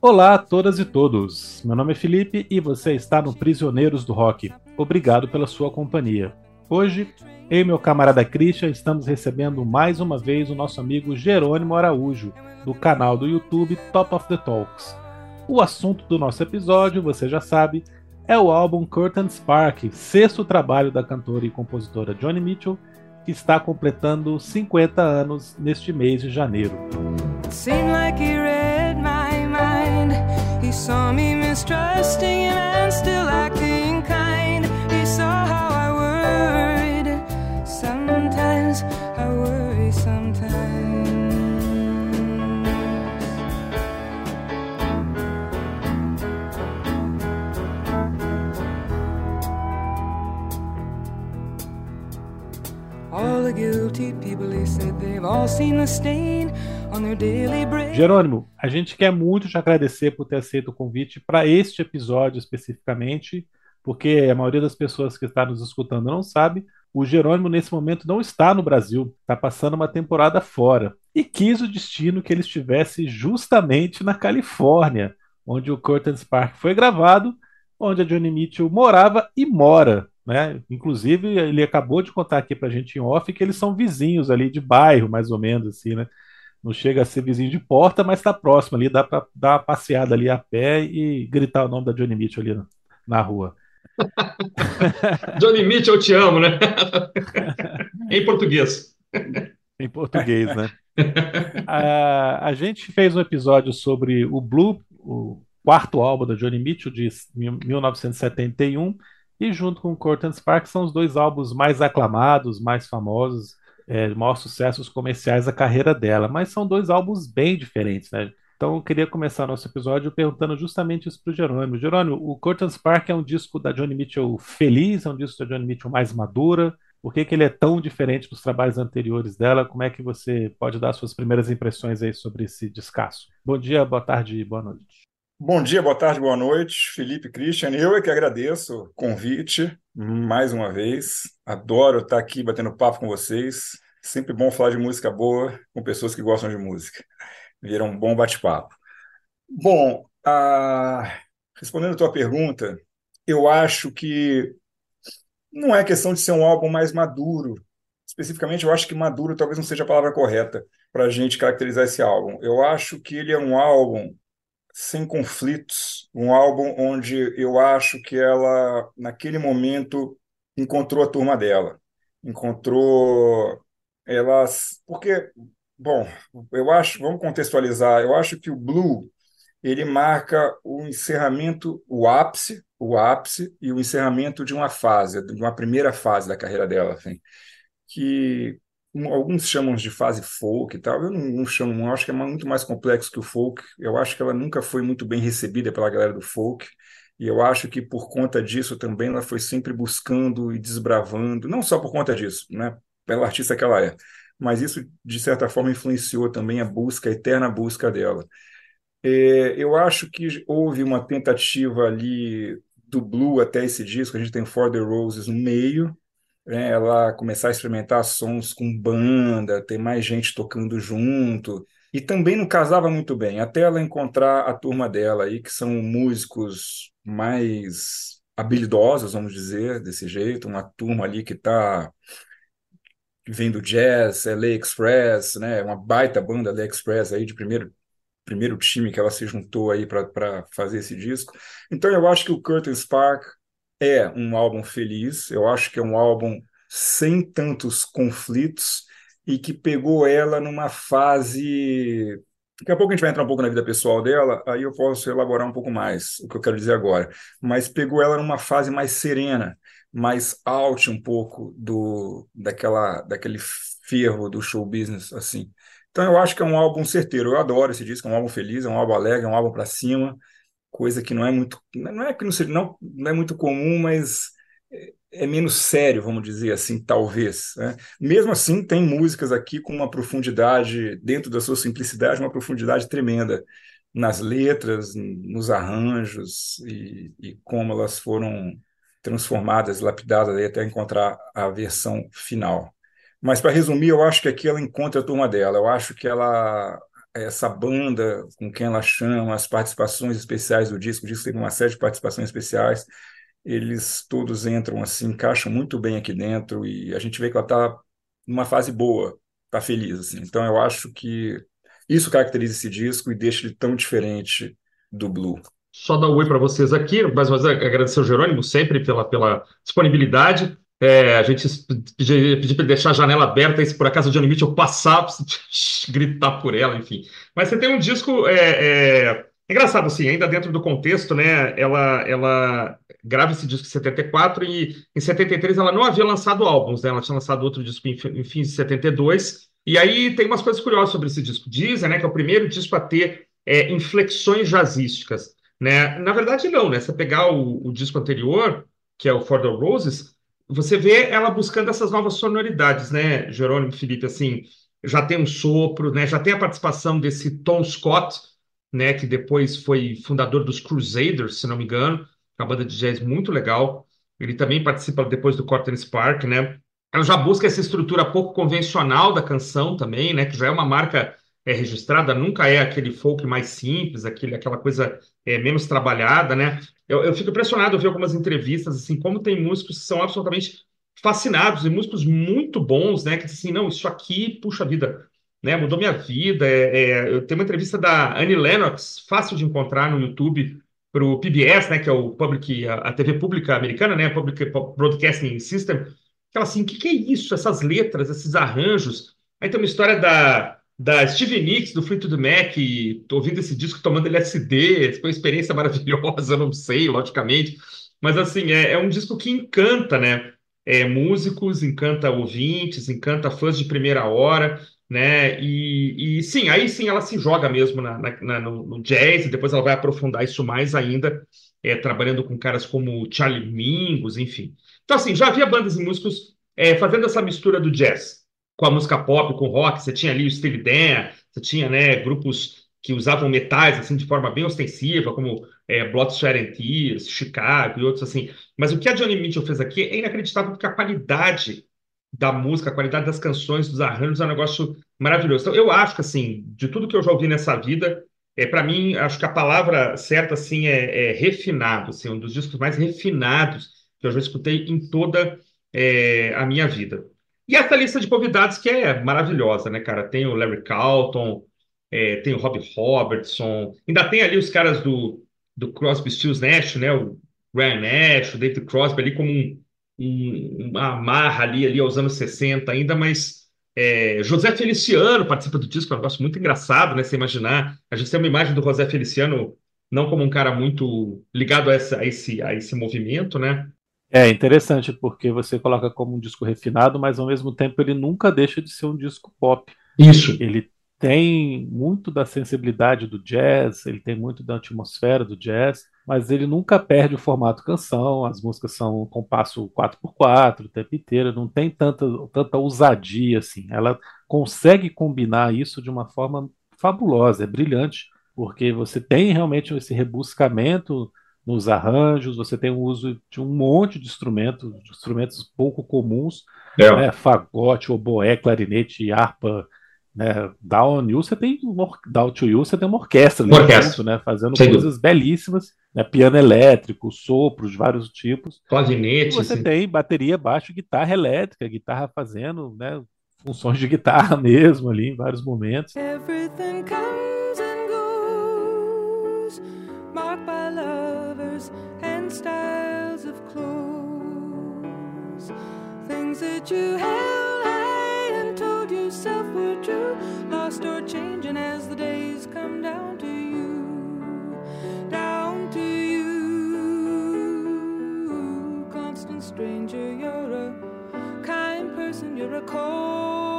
Olá a todas e todos. Meu nome é Felipe e você está no Prisioneiros do Rock. Obrigado pela sua companhia. Hoje, eu e meu camarada Christian estamos recebendo mais uma vez o nosso amigo Jerônimo Araújo, do canal do YouTube Top of the Talks. O assunto do nosso episódio, você já sabe, é o álbum Curtain Spark, sexto trabalho da cantora e compositora Johnny Mitchell, que está completando 50 anos neste mês de janeiro. He saw me mistrusting him and still acting kind. He saw how I worried. Sometimes I worry sometimes. All the guilty people, they said they've all seen the stain Jerônimo, a gente quer muito te agradecer por ter aceito o convite para este episódio especificamente, porque a maioria das pessoas que está nos escutando não sabe. O Jerônimo, nesse momento, não está no Brasil, está passando uma temporada fora. E quis o destino que ele estivesse justamente na Califórnia, onde o Curtains Park foi gravado, onde a Johnny Mitchell morava e mora. Né? Inclusive, ele acabou de contar aqui para a gente em off que eles são vizinhos ali de bairro, mais ou menos, assim, né? Não chega a ser vizinho de porta, mas está próximo ali, dá para dar uma passeada ali a pé e gritar o nome da Johnny Mitchell ali na, na rua. Johnny Mitchell, eu te amo, né? em português. Em português, né? a, a gente fez um episódio sobre o Blue, o quarto álbum da Johnny Mitchell, de 1971, e junto com o Curtain Spark são os dois álbuns mais aclamados, mais famosos é, maiores sucessos comerciais da carreira dela, mas são dois álbuns bem diferentes, né? Então eu queria começar nosso episódio perguntando justamente isso para o Jerônimo. Jerônimo, o Curtain Spark é um disco da Johnny Mitchell feliz, é um disco da Johnny Mitchell mais madura? Por que, que ele é tão diferente dos trabalhos anteriores dela? Como é que você pode dar suas primeiras impressões aí sobre esse descasso? Bom dia, boa tarde, boa noite. Bom dia, boa tarde, boa noite, Felipe Christian. Eu é que agradeço o convite mais uma vez. Adoro estar aqui batendo papo com vocês. Sempre bom falar de música boa com pessoas que gostam de música. Vira um bom bate-papo. Bom, respondendo a tua pergunta, eu acho que não é questão de ser um álbum mais maduro. Especificamente, eu acho que maduro talvez não seja a palavra correta para a gente caracterizar esse álbum. Eu acho que ele é um álbum sem conflitos, um álbum onde eu acho que ela, naquele momento, encontrou a turma dela, encontrou elas, porque, bom, eu acho, vamos contextualizar, eu acho que o Blue ele marca o encerramento, o ápice, o ápice e o encerramento de uma fase, de uma primeira fase da carreira dela, assim, que alguns chamam de fase folk e tal, eu não, não chamo, acho que é muito mais complexo que o folk, eu acho que ela nunca foi muito bem recebida pela galera do folk, e eu acho que por conta disso também ela foi sempre buscando e desbravando, não só por conta disso, né, pela artista que ela é, mas isso de certa forma influenciou também a busca, a eterna busca dela. É, eu acho que houve uma tentativa ali do Blue até esse disco, a gente tem For the Roses no meio, né, ela começar a experimentar sons com banda, ter mais gente tocando junto, e também não casava muito bem, até ela encontrar a turma dela aí, que são músicos mais habilidosos, vamos dizer, desse jeito, uma turma ali que está vem do jazz, LA Express, né, uma baita banda LA Express aí de primeiro primeiro time que ela se juntou aí para fazer esse disco. Então eu acho que o Curtin Spark é um álbum feliz, eu acho que é um álbum sem tantos conflitos e que pegou ela numa fase. Daqui a pouco a gente vai entrar um pouco na vida pessoal dela, aí eu posso elaborar um pouco mais o que eu quero dizer agora. Mas pegou ela numa fase mais serena, mais out um pouco do daquela daquele ferro do show business assim. Então eu acho que é um álbum certeiro. Eu adoro esse disco, é um álbum feliz, é um álbum alegre, é um álbum para cima coisa que não é muito, não é que não, seja, não, não é muito comum, mas é, é menos sério, vamos dizer assim, talvez. Né? Mesmo assim, tem músicas aqui com uma profundidade, dentro da sua simplicidade, uma profundidade tremenda nas letras, nos arranjos e, e como elas foram transformadas, lapidadas até encontrar a versão final. Mas para resumir, eu acho que aqui ela encontra a turma dela. Eu acho que ela essa banda com quem ela chama, as participações especiais do disco, o disco tem uma série de participações especiais, eles todos entram assim, encaixam muito bem aqui dentro e a gente vê que ela está numa fase boa, está feliz assim. Então eu acho que isso caracteriza esse disco e deixa ele tão diferente do Blue. Só dar um oi para vocês aqui, mais uma vez agradecer ao Jerônimo sempre pela, pela disponibilidade. É, a gente pediu para ele deixar a janela aberta, e se por acaso o Johnny Mitchell passar, gritar por ela, enfim. Mas você tem um disco é, é, engraçado, assim, ainda dentro do contexto, né? Ela, ela grava esse disco em 74 e em 73 ela não havia lançado álbuns, né? Ela tinha lançado outro disco em, em fins de 72. E aí tem umas coisas curiosas sobre esse disco. Dizem, né, que é o primeiro disco a ter é, inflexões jazzísticas, né? Na verdade, não, né? Se você pegar o, o disco anterior, que é o For the Roses, você vê ela buscando essas novas sonoridades, né, Jerônimo Felipe, assim, já tem um sopro, né, já tem a participação desse Tom Scott, né, que depois foi fundador dos Crusaders, se não me engano, uma banda de jazz muito legal. Ele também participa depois do Corten Spark, né? Ela já busca essa estrutura pouco convencional da canção também, né, que já é uma marca é, registrada, nunca é aquele folk mais simples, aquele, aquela coisa é, menos trabalhada, né? Eu, eu fico impressionado ao ver algumas entrevistas, assim, como tem músicos que são absolutamente fascinados, e músicos muito bons, né? Que dizem assim, não, isso aqui, puxa vida, né? Mudou minha vida. É, é, eu tenho uma entrevista da Annie Lennox, fácil de encontrar no YouTube, para o PBS, né? Que é o Public, a, TV pública americana, né? Public Broadcasting System. Ela assim, o que, que é isso? Essas letras, esses arranjos. Aí tem uma história da da Stevie Nicks, do Fleetwood Mac, ouvindo esse disco tomando LSD, foi uma experiência maravilhosa, não sei, logicamente, mas assim, é, é um disco que encanta, né? É, músicos, encanta ouvintes, encanta fãs de primeira hora, né? E, e sim, aí sim ela se joga mesmo na, na, no, no, jazz, e depois ela vai aprofundar isso mais ainda, é, trabalhando com caras como Charlie Mingus, enfim. Então, assim, já havia bandas e músicos é, fazendo essa mistura do jazz com a música pop, com o rock, você tinha ali o Steve Dan, você tinha né, grupos que usavam metais assim de forma bem ostensiva, como é, Blood, Sweat and Tears, Chicago e outros assim. Mas o que a Johnny Mitchell fez aqui é inacreditável porque a qualidade da música, a qualidade das canções, dos arranjos é um negócio maravilhoso. Então eu acho que assim, de tudo que eu já ouvi nessa vida, é para mim acho que a palavra certa assim é, é refinado, assim, um dos discos mais refinados que eu já escutei em toda é, a minha vida. E essa lista de convidados que é maravilhosa, né, cara? Tem o Larry Carlton, é, tem o Rob Robertson, ainda tem ali os caras do, do Crosby, Stills, Nash, né? O Ryan Nash, o David Crosby ali como um, um, uma amarra ali, ali aos anos 60 ainda, mas é, José Feliciano participa do disco, é um negócio muito engraçado, né? Você imaginar, a gente tem uma imagem do José Feliciano não como um cara muito ligado a, essa, a, esse, a esse movimento, né? É interessante porque você coloca como um disco refinado, mas ao mesmo tempo ele nunca deixa de ser um disco pop. Isso. Ele tem muito da sensibilidade do jazz, ele tem muito da atmosfera do jazz, mas ele nunca perde o formato canção, as músicas são compasso 4x4 o tempo inteiro, não tem tanta, tanta ousadia assim. Ela consegue combinar isso de uma forma fabulosa, é brilhante, porque você tem realmente esse rebuscamento nos arranjos, você tem o uso de um monte de instrumentos, de instrumentos pouco comuns, é. né, fagote, oboé, clarinete, harpa, né, down you, você tem down to you, você tem uma orquestra, uma orquestra. né, fazendo Sem coisas dúvida. belíssimas, né, piano elétrico, sopros de vários tipos. Clarinete. Você sim. tem bateria, baixo, guitarra elétrica, guitarra fazendo, né, funções de guitarra mesmo ali em vários momentos. Everything comes love. and styles of clothes. Things that you held high and told yourself were true, lost or changing as the days come down to you. Down to you, constant stranger, you're a kind person, you're a cold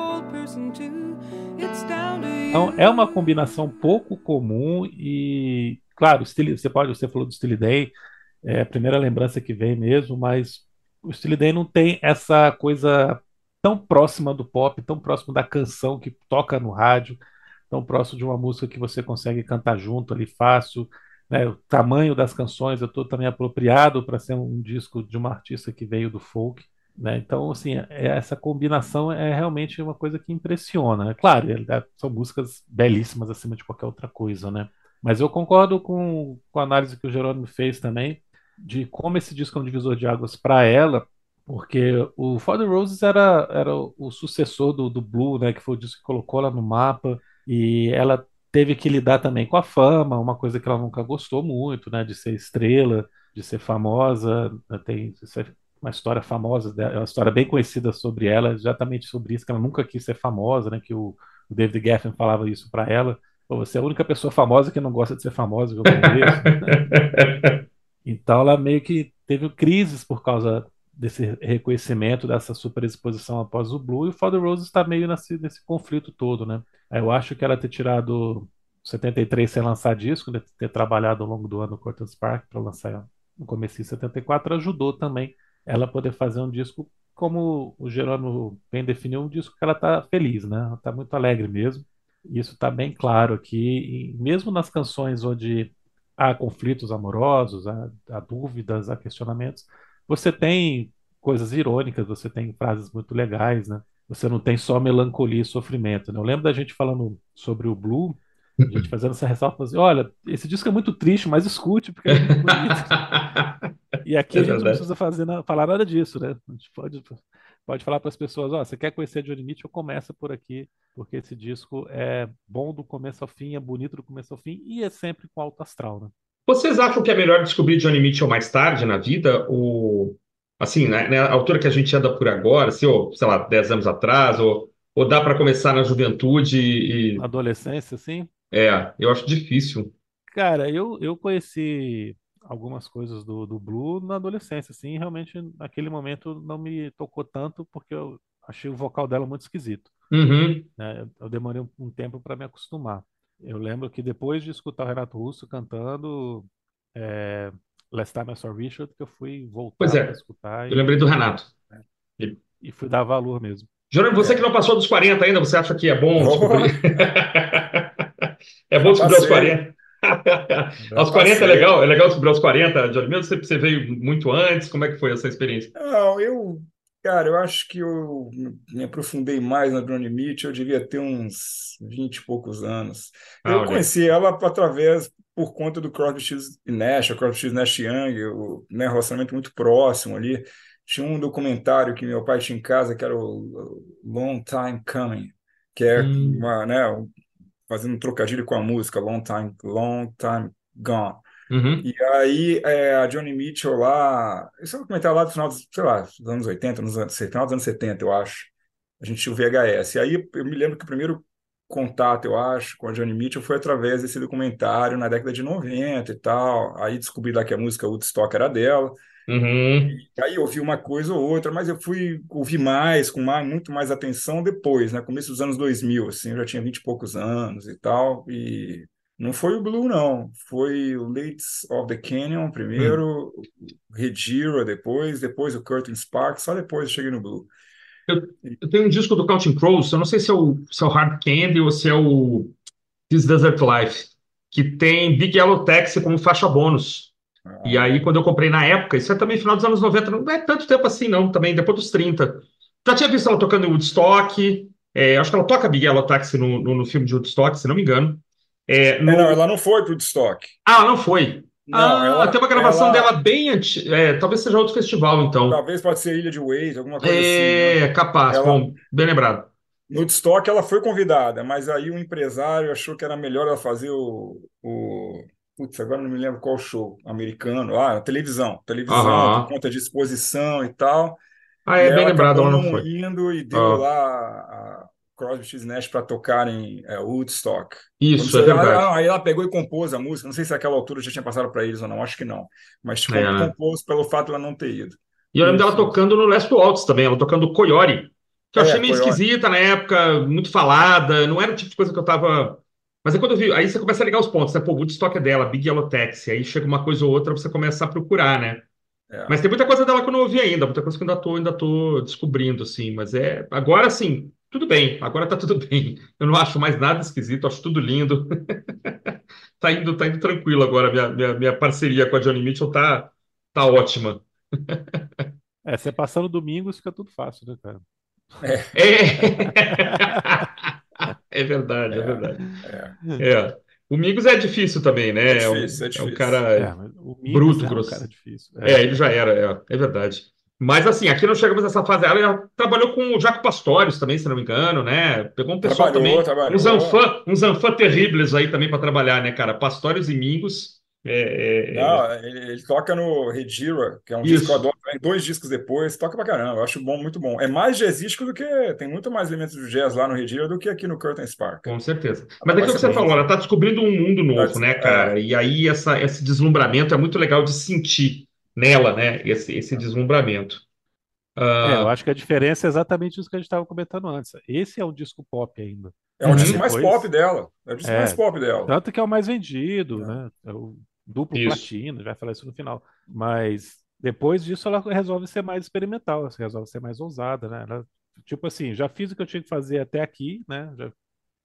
Então, é uma combinação pouco comum e claro, você pode, você falou do Steely Day, é a primeira lembrança que vem mesmo, mas o Steely Dan não tem essa coisa tão próxima do pop, tão próximo da canção que toca no rádio, tão próximo de uma música que você consegue cantar junto ali fácil. Né? O tamanho das canções é todo também apropriado para ser um disco de uma artista que veio do folk. Né? Então, assim, é, essa combinação é realmente uma coisa que impressiona. Claro, é, são músicas belíssimas acima de qualquer outra coisa, né? Mas eu concordo com, com a análise que o Jerônimo fez também, de como esse disco é um divisor de águas para ela, porque o For the Roses era, era o sucessor do, do Blue, né? Que foi o disco que colocou ela no mapa, e ela teve que lidar também com a fama, uma coisa que ela nunca gostou muito, né? De ser estrela, de ser famosa, né, tem é uma história famosa, é uma história bem conhecida sobre ela, exatamente sobre isso, que ela nunca quis ser famosa, né? Que o, o David Geffen falava isso para ela. Você é a única pessoa famosa que não gosta de ser famosa eu conheço. então ela meio que teve crises por causa desse reconhecimento, dessa superexposição após o Blue, e o Father Rose está meio nesse, nesse conflito todo, né? Eu acho que ela ter tirado 73 sem lançar disco, né? ter trabalhado ao longo do ano no Cortez Park para lançar no começo de 74, ajudou também ela poder fazer um disco como o Jerônimo bem definiu, um disco que ela está feliz, né? Ela está muito alegre mesmo. Isso está bem claro aqui, e mesmo nas canções onde há conflitos amorosos, há, há dúvidas, há questionamentos, você tem coisas irônicas, você tem frases muito legais, né? Você não tem só melancolia e sofrimento. Né? Eu lembro da gente falando sobre o Blue, a gente fazendo essa ressalva, assim, olha, esse disco é muito triste, mas escute, porque é muito bonito. e aqui é a gente verdade. não precisa fazer, falar nada disso, né? A gente pode, pode falar para as pessoas, ó, oh, você quer conhecer Johnny Mitchell, começa por aqui, porque esse disco é bom do começo ao fim, é bonito do começo ao fim, e é sempre com alto astral, né? Vocês acham que é melhor descobrir Johnny Mitchell mais tarde na vida, ou assim, né, na altura que a gente anda por agora, assim, ou, sei lá, 10 anos atrás, ou, ou dá para começar na juventude e... Adolescência, sim? É, eu acho difícil. Cara, eu, eu conheci algumas coisas do, do Blue na adolescência, assim, realmente naquele momento não me tocou tanto porque eu achei o vocal dela muito esquisito. Uhum. Né? Eu demorei um, um tempo para me acostumar. Eu lembro que depois de escutar o Renato Russo cantando é, Last Time I Saw Richard, que eu fui voltar Pois é, para escutar eu lembrei do Renato. e, e fui dar valor mesmo. Jerônimo, você que não passou dos 40 ainda, você acha que é bom descobrir? é bom descobrir aos 40. aos 40 é legal? É legal descobrir aos 40, Jerônimo? Você, você veio muito antes? Como é que foi essa experiência? Não, eu, cara, eu acho que eu me aprofundei mais na Johnny Mitchell, eu devia ter uns 20 e poucos anos. Ah, eu olha. conheci ela através, por conta do Crosby, Stills e Nash, o Crosby, Stills, Nash Young, o né, relacionamento muito próximo ali. Tinha um documentário que meu pai tinha em casa, que era o Long Time Coming, que é hum. uma, né, fazendo um trocadilho com a música, Long Time, Long Time Gone. Uhum. E aí é, a Johnny Mitchell lá, isso é um documentário lá do final dos, sei lá, dos anos 80, nos anos, final dos anos 70, eu acho. A gente tinha o VHS. E aí eu me lembro que o primeiro contato, eu acho, com a Johnny Mitchell foi através desse documentário na década de 90 e tal. Aí descobri lá que a música Woodstock era dela. Uhum. aí eu ouvi uma coisa ou outra, mas eu fui ouvir mais, com mais, muito mais atenção depois, né? Começo dos anos 2000, assim, eu já tinha vinte e poucos anos e tal, e não foi o Blue, não. Foi o Lates of the Canyon primeiro, hum. o Redira depois, depois o Curtain Spark, só depois eu cheguei no Blue. Eu, eu, tenho um disco do Counting Crows, eu não sei se é, o, se é o Hard Candy ou se é o This Desert Life, que tem Big Yellow Taxi como faixa bônus. E aí, quando eu comprei na época, isso é também final dos anos 90, não é tanto tempo assim, não, também depois dos 30. Já tinha visto ela tocando em Woodstock, é, acho que ela toca Big Yellow Taxi no, no, no, filme de Woodstock, se não me engano. É, no... é, não, ela não foi para Woodstock. Ah, ela não foi. Não, ah, ela, tem uma gravação ela... dela bem antiga. É, talvez seja outro festival, então. Talvez pode ser Ilha de Waze, alguma coisa é, assim. É, né? capaz, ela... bom, bem lembrado. No Woodstock ela foi convidada, mas aí o empresário achou que era melhor ela fazer o, o Putz, agora não me lembro qual show americano. Ah, televisão. Televisão, por conta de exposição e tal. Ah, é e bem lembrado, ela não foi. indo e deu ah. lá a Crosby, X Nash para tocar em é, Woodstock. Isso, é verdade. Ela, aí ela pegou e compôs a música. Não sei se naquela altura já tinha passado para eles ou não, acho que não. Mas tipo, é, né? compôs pelo fato de ela não ter ido. E eu lembro dela tocando no Last Waltz também, ela tocando Coyote, que eu é, achei meio Coyote. esquisita na época, muito falada, não era o tipo de coisa que eu tava mas aí quando eu vi, aí você começa a ligar os pontos, né? Pô, o Woodstock é dela, Big Yellow Taxi, aí chega uma coisa ou outra, você começa a procurar, né? É. Mas tem muita coisa dela que eu não ouvi ainda, muita coisa que eu ainda tô, ainda tô descobrindo, assim. Mas é. Agora sim, tudo bem, agora tá tudo bem. Eu não acho mais nada esquisito, acho tudo lindo. tá indo, tá indo tranquilo agora. Minha, minha, minha parceria com a Johnny Mitchell tá, tá ótima. É, você passando domingos fica tudo fácil, né, cara? É, é. é verdade, é, é verdade. É. é. O Mingos é difícil também, né? É difícil, é, difícil. é um cara é, bruto, é grosso. Um cara difícil. É. é. ele já era, é, é verdade. Mas assim, aqui não chegamos nessa fase. Ela já trabalhou com o Jaco Pastorius também, se não me engano, né? Pegou um pessoal trabalhou, também. Trabalhou. Uns anfã, uns anfã terríveis aí também para trabalhar, né, cara? Pastorius e Mingos. É, é, é, Não, ele, ele, toca no Redira, que é um Isso. disco que eu adoro, dois discos depois, toca pra caramba, eu acho bom, muito bom. É mais jazzístico do que, tem muito mais elementos de jazz lá no Redira do que aqui no Curtain Spark. Com certeza. Mas é aquilo que você falou, ela tá descobrindo um mundo novo, né, cara? É. E aí essa, esse deslumbramento é muito legal de sentir nela, né, esse, esse deslumbramento. Uh... É, eu acho que a diferença é exatamente isso que a gente estava comentando antes. Esse é um disco pop ainda. É o disco mais pop dela. É o disco é, mais pop dela. Tanto que é o mais vendido, é. né? É o duplo isso. platino, vai falar isso no final. Mas depois disso ela resolve ser mais experimental, ela resolve ser mais ousada, né? Ela, tipo assim, já fiz o que eu tinha que fazer até aqui, né? Já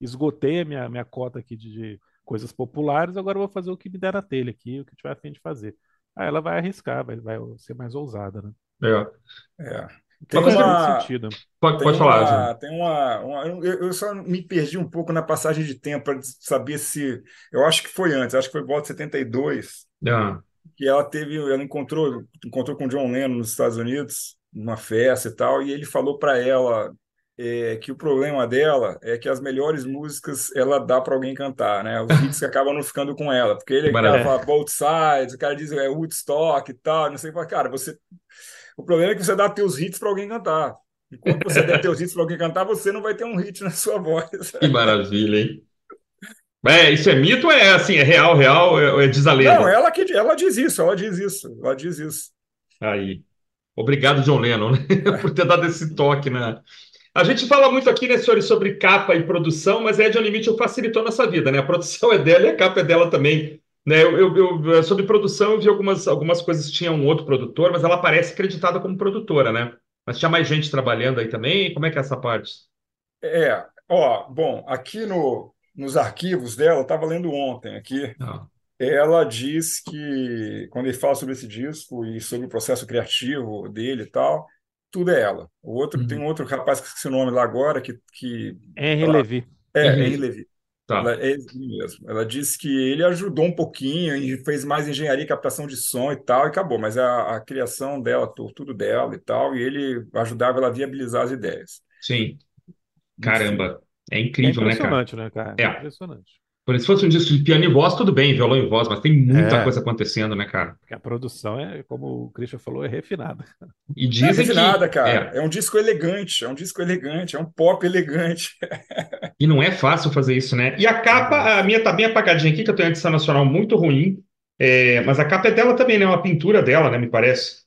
esgotei a minha, minha cota aqui de, de coisas populares, agora eu vou fazer o que me der na telha aqui, o que tiver a fim de fazer. Aí ela vai arriscar, vai, vai ser mais ousada, né? É. É. Tem uma, sentido. Pode, pode falar. Uma, tem uma, uma eu, eu, só me perdi um pouco na passagem de tempo para saber se. Eu acho que foi antes, acho que foi volta 72. Ah. Que ela teve, ela encontrou, encontrou com John Lennon nos Estados Unidos, numa festa e tal, e ele falou para ela é, que o problema dela é que as melhores músicas ela dá para alguém cantar, né? Os hits que acabam não ficando com ela, porque ele cara fala both sides, o cara diz é Woodstock e tal, não sei, cara, você o problema é que você dá teus hits para alguém cantar. Enquanto você der teus hits para alguém cantar, você não vai ter um hit na sua voz. Que maravilha, hein? É, isso é mito ou é assim, é real, real, é, é diz a lenda? Não, ela que ela diz isso, ela diz isso, ela diz isso. Aí. Obrigado, John Lennon, né? por ter dado esse toque, né? A gente fala muito aqui, né, senhores, sobre capa e produção, mas a Ed Limite facilitou nossa vida, né? A produção é dela e a capa é dela também. Né, eu, eu, eu, sobre produção, eu vi algumas, algumas coisas que tinha um outro produtor, mas ela parece acreditada como produtora, né? Mas tinha mais gente trabalhando aí também? Como é que é essa parte? É, ó, bom, aqui no, nos arquivos dela, eu estava lendo ontem aqui, ah. ela diz que, quando ele fala sobre esse disco e sobre o processo criativo dele e tal, tudo é ela. O outro, uhum. Tem um outro rapaz que esqueci o nome lá agora, que... que Henry Levy. É, Henry Levy. Tá. Ela, é mesmo. Ela disse que ele ajudou um pouquinho e fez mais engenharia, captação de som e tal, e acabou. Mas a, a criação dela, tudo dela e tal, e ele ajudava ela a viabilizar as ideias. Sim. Caramba. É incrível, é impressionante, né, cara? né, cara? É. Impressionante. Por se fosse um disco de piano e voz, tudo bem, violão e voz, mas tem muita é, coisa acontecendo, né, cara? Porque a produção é, como o Christian falou, é refinada. E dizem é refinada, que... cara. É. é. um disco elegante, é um disco elegante, é um pop elegante. e não é fácil fazer isso, né? E a capa, a minha tá bem apagadinha aqui, que eu tenho uma edição nacional muito ruim, é, mas a capa é dela também, né? Uma pintura dela, né? Me parece.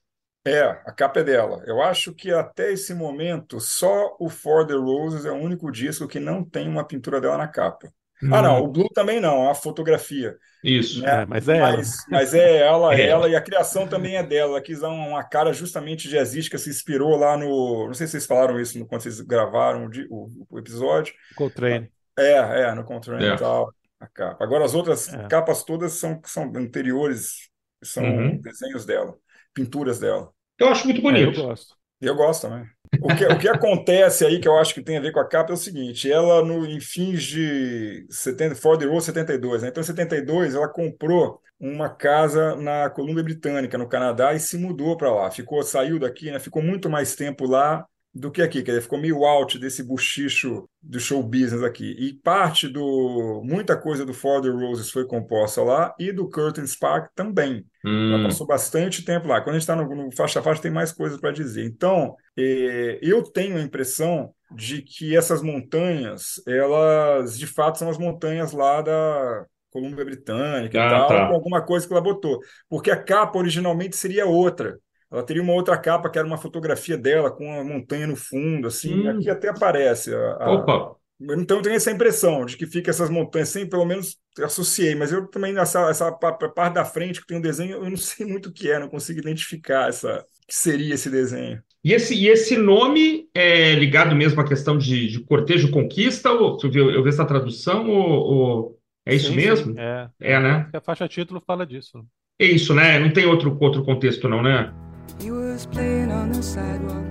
É, a capa é dela. Eu acho que até esse momento, só o For the Roses é o único disco que não tem uma pintura dela na capa. Ah, não, o Blue também não, a fotografia. Isso. Né? É, mas é ela. Mas, mas é ela, é. ela, e a criação também é dela. Ela quis dar uma cara justamente jazzística, se inspirou lá no. Não sei se vocês falaram isso quando vocês gravaram o, o episódio. Coltrane. É, é, no Coltrane é. e tal. A capa. Agora, as outras é. capas todas são, são anteriores, são uhum. desenhos dela, pinturas dela. Eu acho muito bonito. É, eu gosto. Eu gosto também. O que, o que acontece aí, que eu acho que tem a ver com a capa, é o seguinte: ela, no, em fins de 70, Ford Road 72, né? então em 72, ela comprou uma casa na Colômbia Britânica, no Canadá, e se mudou para lá. Ficou, saiu daqui, né? ficou muito mais tempo lá do que aqui, quer dizer, ficou meio out desse buchicho do show business aqui. E parte do. Muita coisa do For the Roses foi composta lá e do Curtain Spark também. Hum. Ela passou bastante tempo lá. Quando a gente está no, no faixa a faixa, tem mais coisas para dizer. Então, é, eu tenho a impressão de que essas montanhas, elas de fato são as montanhas lá da Colômbia Britânica ah, e tal, tá. alguma coisa que ela botou. Porque a capa originalmente seria outra. Ela teria uma outra capa que era uma fotografia dela com uma montanha no fundo, assim. Hum. Aqui até aparece. A, a... Opa! Então eu tenho essa impressão de que fica essas montanhas, sem pelo menos associei, mas eu também nessa essa parte da frente que tem um desenho, eu não sei muito o que é, não consigo identificar essa que seria esse desenho. E esse, e esse nome é ligado mesmo à questão de, de cortejo conquista? Ou eu, eu vi essa tradução ou, ou é isso sim, mesmo? Sim, é, é, né? A faixa título fala disso. É isso, né? Não tem outro, outro contexto, não, né? Were was playing on the sidewalk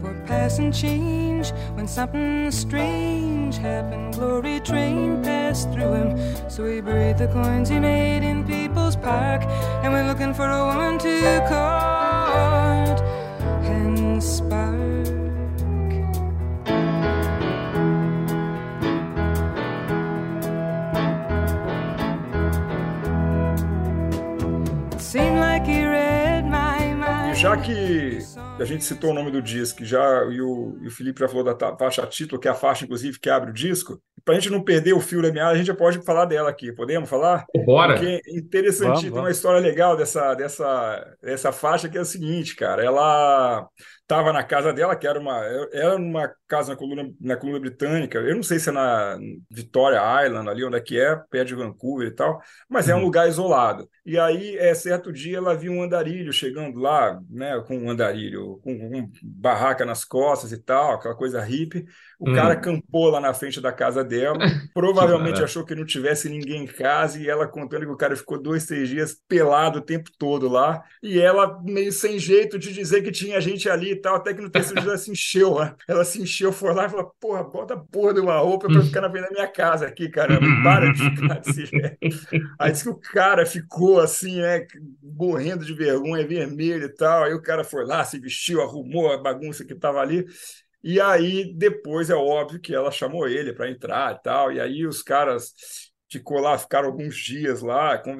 for passing change when something strange happened. Glory train passed through him, so he buried the coins he made in People's Park and went looking for a woman to court Já que a gente citou o nome do disco, já e o, e o Felipe já falou da faixa título, que é a faixa, inclusive, que abre o disco. Para a gente não perder o fio da meada, a gente já pode falar dela aqui. Podemos falar? Bora! Porque é interessante, tem uma história legal dessa, dessa, dessa faixa que é o seguinte, cara. Ela estava na casa dela, que era uma, era uma casa na coluna, na coluna britânica. Eu não sei se é na Victoria Island, ali onde é que é, perto de Vancouver e tal, mas é um uhum. lugar isolado. E aí, é, certo dia, ela viu um andarilho chegando lá, né, com um andarilho, com, com barraca nas costas e tal, aquela coisa hippie. O hum. cara campou lá na frente da casa dela, provavelmente achou que não tivesse ninguém em casa, e ela contando que o cara ficou dois, três dias pelado o tempo todo lá, e ela meio sem jeito de dizer que tinha gente ali tal, até que no terceiro dia ela se encheu, né? Ela se encheu, foi lá e falou: porra, bota a porra de uma roupa pra ficar na frente da minha casa aqui, caramba, para de ficar desse jeito. Aí disse que o cara ficou assim, né, morrendo de vergonha, vermelho e tal. Aí o cara foi lá, se vestiu, arrumou a bagunça que tava ali. E aí, depois é óbvio que ela chamou ele para entrar e tal. E aí os caras ficou lá, ficaram alguns dias lá, com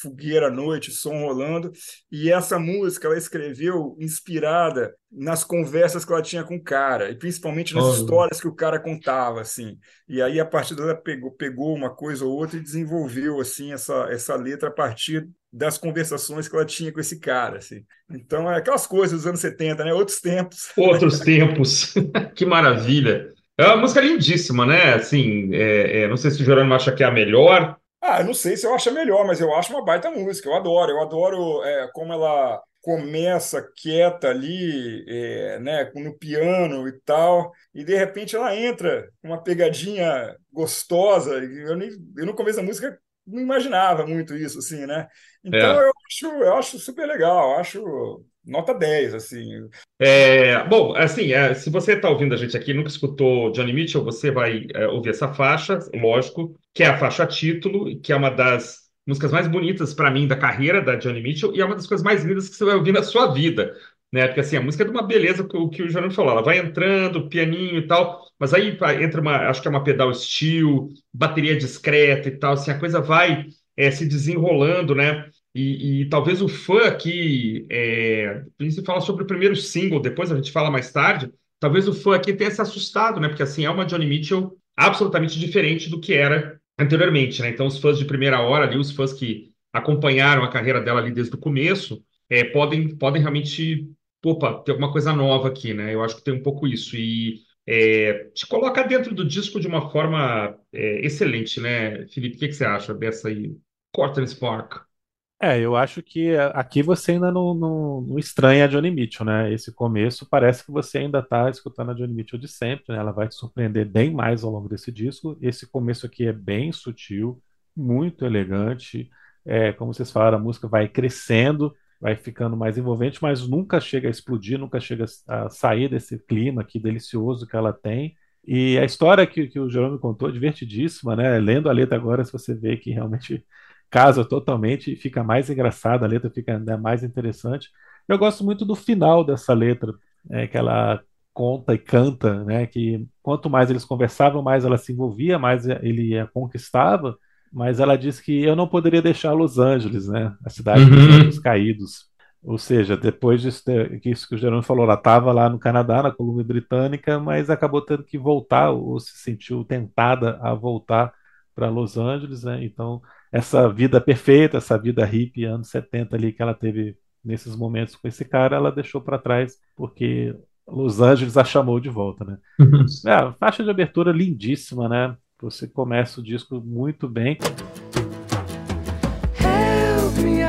fogueira à noite, som rolando, e essa música ela escreveu inspirada nas conversas que ela tinha com o cara, e principalmente nas oh. histórias que o cara contava, assim. E aí, a partir dela, pegou, pegou uma coisa ou outra e desenvolveu, assim, essa, essa letra a partir das conversações que ela tinha com esse cara, assim. Então, é aquelas coisas dos anos 70, né? Outros tempos. Outros tempos. que maravilha. É uma música lindíssima, né? Assim, é, é, não sei se o Jerônimo acha que é a melhor. Ah, eu não sei se eu acho a melhor, mas eu acho uma baita música. Eu adoro. Eu adoro é, como ela começa quieta ali, é, né, no piano e tal, e de repente ela entra com uma pegadinha gostosa. Eu, nem, eu no começo da música não imaginava muito isso, assim, né? Então é. eu, acho, eu acho super legal, acho nota 10, assim. É, bom, assim, é, se você está ouvindo a gente aqui nunca escutou Johnny Mitchell, você vai é, ouvir essa faixa, lógico, que é a faixa título, que é uma das músicas mais bonitas para mim da carreira da Johnny Mitchell e é uma das coisas mais lindas que você vai ouvir na sua vida. Né? Porque assim, a música é de uma beleza que, que o Jerônimo falou, ela vai entrando, pianinho e tal, mas aí entra uma, acho que é uma pedal steel, bateria discreta e tal, assim, a coisa vai é, se desenrolando, né? E, e, talvez o fã aqui, é, a gente fala sobre o primeiro single, depois a gente fala mais tarde, talvez o fã aqui tenha se assustado, né? Porque assim, é uma Johnny Mitchell absolutamente diferente do que era anteriormente, né? Então, os fãs de primeira hora ali, os fãs que acompanharam a carreira dela ali desde o começo, é, podem, podem realmente, opa, ter alguma coisa nova aqui, né? Eu acho que tem um pouco isso. E é, te coloca dentro do disco de uma forma é, excelente, né, Felipe? O que, que você acha dessa aí? Corten Spark. É, eu acho que aqui você ainda não, não, não estranha a Johnny Mitchell, né? Esse começo parece que você ainda está escutando a Johnny Mitchell de sempre, né? Ela vai te surpreender bem mais ao longo desse disco. Esse começo aqui é bem sutil, muito elegante. É, como vocês falaram, a música vai crescendo, vai ficando mais envolvente, mas nunca chega a explodir, nunca chega a sair desse clima aqui delicioso que ela tem. E a história que, que o Jerome contou é divertidíssima, né? Lendo a letra agora, se você vê que realmente casa totalmente, fica mais engraçada, a letra fica ainda mais interessante. Eu gosto muito do final dessa letra, é, que ela conta e canta, né? Que quanto mais eles conversavam, mais ela se envolvia, mais ele a conquistava. Mas ela diz que eu não poderia deixar Los Angeles, né? A cidade uhum. dos caídos. Ou seja, depois disso que isso que o Jerônimo falou, ela estava lá no Canadá, na Colômbia Britânica, mas acabou tendo que voltar, ou se sentiu tentada a voltar para Los Angeles, né? Então essa vida perfeita, essa vida hippie anos 70 ali que ela teve nesses momentos com esse cara, ela deixou para trás porque Los Angeles a chamou de volta, né? é, faixa de abertura lindíssima, né? Você começa o disco muito bem. Help me,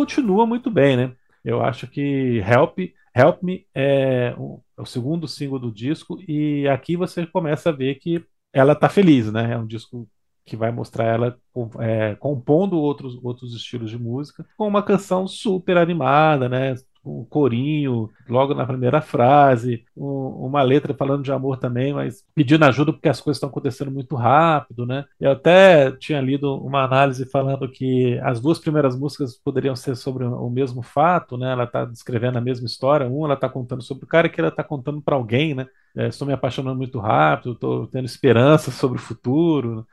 continua muito bem, né? Eu acho que Help, Help Me é o, é o segundo single do disco e aqui você começa a ver que ela tá feliz, né? É um disco que vai mostrar ela é, compondo outros, outros estilos de música com uma canção super animada, né? Um corinho logo na primeira frase, um, uma letra falando de amor também, mas pedindo ajuda porque as coisas estão acontecendo muito rápido, né? Eu até tinha lido uma análise falando que as duas primeiras músicas poderiam ser sobre o mesmo fato, né? Ela está descrevendo a mesma história, uma ela está contando sobre o cara que ela está contando para alguém, né? É, estou me apaixonando muito rápido, estou tendo esperança sobre o futuro.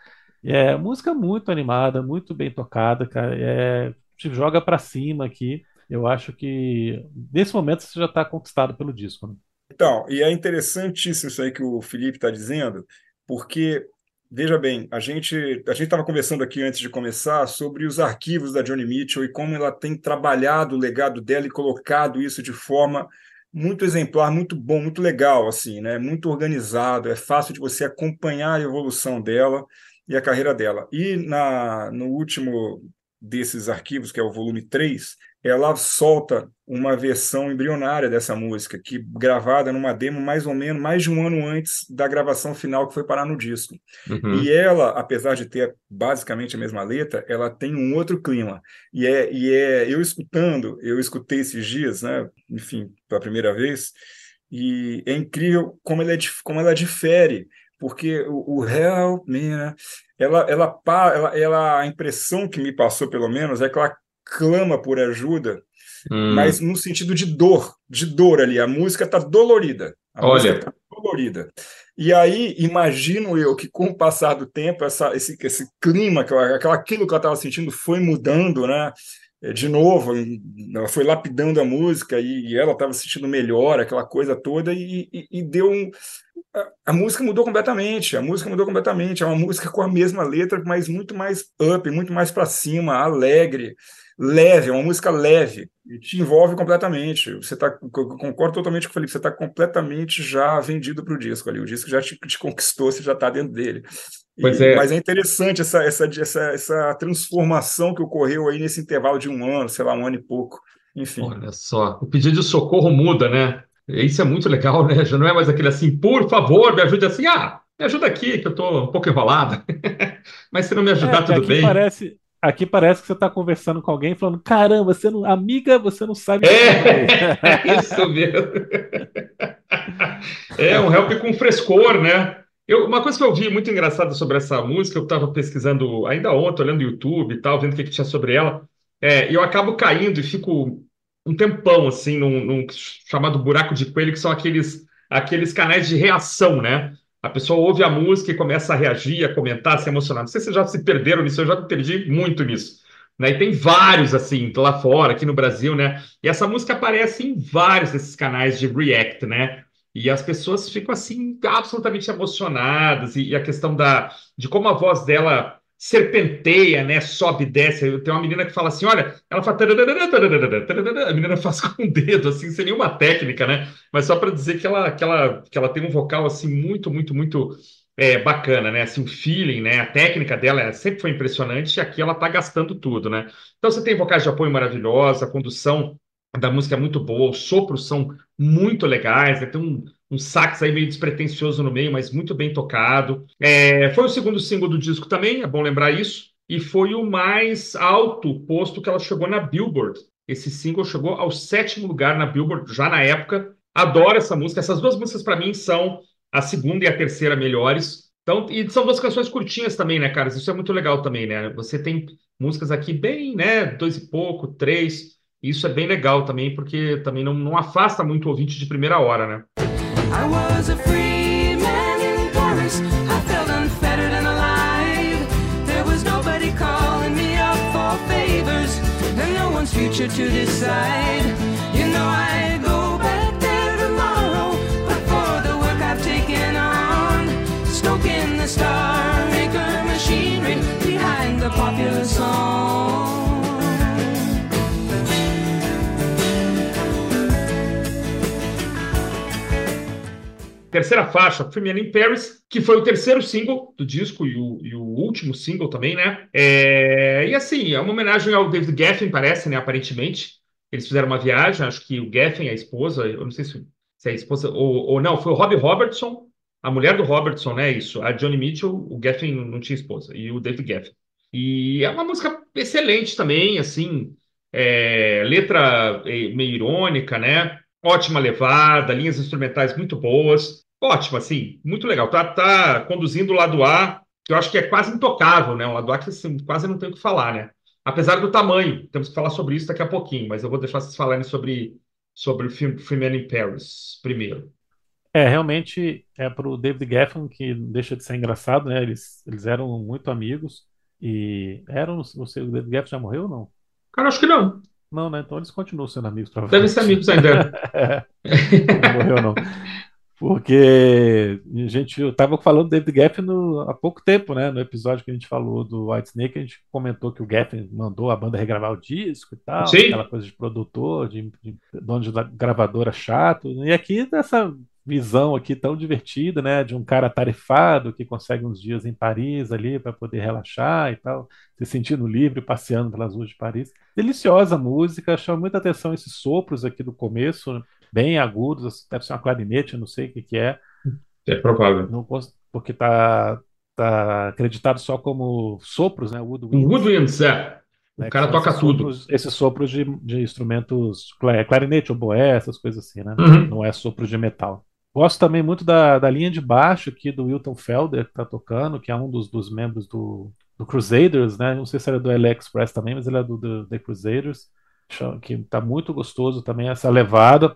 É música muito animada, muito bem tocada, cara. É, te joga para cima aqui eu acho que nesse momento você já está conquistado pelo disco. Né? Então, e é interessantíssimo isso aí que o Felipe está dizendo, porque veja bem, a gente a gente estava conversando aqui antes de começar sobre os arquivos da Johnny Mitchell e como ela tem trabalhado o legado dela e colocado isso de forma muito exemplar, muito bom, muito legal, assim, né? Muito organizado, é fácil de você acompanhar a evolução dela e a carreira dela. E na no último desses arquivos, que é o volume 3, ela solta uma versão embrionária dessa música, que gravada numa demo mais ou menos mais de um ano antes da gravação final que foi parar no disco. Uhum. E ela, apesar de ter basicamente a mesma letra, ela tem um outro clima. E é, e é eu escutando, eu escutei esses dias, né, enfim, pela primeira vez, e é incrível como ela, é, como ela difere porque o, o Help Me, né? ela, ela, ela, ela, a impressão que me passou, pelo menos, é que ela clama por ajuda, hum. mas no sentido de dor, de dor ali. A música está dolorida. A Olha. música tá dolorida. E aí, imagino eu que com o passar do tempo, essa, esse, esse clima, aquela, aquilo que ela estava sentindo foi mudando, né? É, de novo, ela foi lapidando a música e, e ela estava sentindo melhor, aquela coisa toda, e, e, e deu um. A, a, música mudou completamente, a música mudou completamente. É uma música com a mesma letra, mas muito mais up, muito mais para cima, alegre leve, é uma música leve, te envolve completamente. Você tá, concordo totalmente com o Felipe, você está completamente já vendido para o disco ali. O disco já te, te conquistou, você já está dentro dele. E, é. Mas é interessante essa, essa, essa, essa transformação que ocorreu aí nesse intervalo de um ano, sei lá, um ano e pouco. Enfim. Olha só, o pedido de socorro muda, né? Isso é muito legal, né? Já não é mais aquele assim, por favor, me ajude assim, ah, me ajuda aqui, que eu estou um pouco enrolada. Mas se não me ajudar, é, tudo bem. Parece, Aqui parece que você está conversando com alguém falando: caramba, você não, amiga, você não sabe. É, é isso mesmo. É um help com frescor, né? Eu, uma coisa que eu vi muito engraçada sobre essa música, eu estava pesquisando ainda ontem, olhando o YouTube e tal, vendo o que, que tinha sobre ela, é, eu acabo caindo e fico um tempão assim num, num chamado buraco de coelho, que são aqueles, aqueles canais de reação, né? A pessoa ouve a música e começa a reagir, a comentar, a se emocionar. Não sei se vocês já se perderam nisso, eu já me perdi muito nisso. Né? E tem vários, assim, lá fora, aqui no Brasil, né? E essa música aparece em vários desses canais de React, né? E as pessoas ficam, assim, absolutamente emocionadas. E, e a questão da, de como a voz dela serpenteia, né? Sobe e desce. Tem uma menina que fala assim: olha, ela fala. A menina faz com o dedo, assim, sem nenhuma técnica, né? Mas só para dizer que ela, que, ela, que ela tem um vocal assim muito, muito, muito é, bacana, né? Assim, o feeling, né? A técnica dela sempre foi impressionante e aqui ela tá gastando tudo, né? Então você tem vocais de apoio maravilhosa, condução da música é muito boa, os sopros são muito legais, né? tem um, um sax aí meio despretensioso no meio, mas muito bem tocado. É, foi o segundo single do disco também, é bom lembrar isso, e foi o mais alto posto que ela chegou na Billboard. Esse single chegou ao sétimo lugar na Billboard já na época. Adoro essa música. Essas duas músicas para mim são a segunda e a terceira melhores. Então, e são duas canções curtinhas também, né, caras? Isso é muito legal também, né? Você tem músicas aqui bem, né, dois e pouco, três. Isso é bem legal também, porque também não, não afasta muito o ouvinte de primeira hora, né? Future to decide. You know I go back there tomorrow, but for the work I've taken on, stoking the star maker machinery behind the popular song. Terceira faixa, Premiere in Paris, que foi o terceiro single do disco e o, e o último single também, né? É, e assim, é uma homenagem ao David Geffen, parece, né? Aparentemente. Eles fizeram uma viagem, acho que o Geffen, a esposa, eu não sei se, se é a esposa, ou, ou não, foi o Robbie Robertson, a mulher do Robertson, né? Isso. A Johnny Mitchell, o Geffen não tinha esposa, e o David Geffen. E é uma música excelente também, assim, é, letra é, meio irônica, né? Ótima levada, linhas instrumentais muito boas. Ótimo, assim, muito legal. Tá, tá conduzindo o lado A, que eu acho que é quase intocável, né? Um lado A que assim, quase não tem o que falar, né? Apesar do tamanho, temos que falar sobre isso daqui a pouquinho, mas eu vou deixar vocês falarem sobre, sobre o filme Free Man in Paris primeiro. É, realmente é para o David Geffen que deixa de ser engraçado, né? Eles, eles eram muito amigos e eram, o seu David Geffen já morreu ou não? Cara, acho que não. Não, né? Então eles continuam sendo amigos. Devem ser amigos ainda. não morreu, não. Porque a gente, eu estava falando do David Geffen há pouco tempo, né? No episódio que a gente falou do White Snake, a gente comentou que o Geffen mandou a banda regravar o disco e tal, Sim. aquela coisa de produtor, de, de dono de gravadora chato. E aqui dessa visão aqui tão divertida, né, de um cara tarefado que consegue uns dias em Paris ali para poder relaxar e tal, se sentindo livre passeando pelas ruas de Paris. Deliciosa música, chama muita atenção esses sopros aqui do começo, bem agudos, deve ser uma clarinete, não sei o que que é. É provável. Não, porque tá tá acreditado só como sopros, né, woodwinds. Woodwinds, é. O né, cara toca esses tudo. Sopros, esses sopros de, de instrumentos, clarinete, oboé, essas coisas assim, né? Uhum. Não é sopro de metal. Gosto também muito da, da linha de baixo aqui do Wilton Felder, que está tocando, que é um dos, dos membros do, do Crusaders, né? Não sei se era do LA Express também, mas ele é do, The Crusaders, que está muito gostoso também essa levada.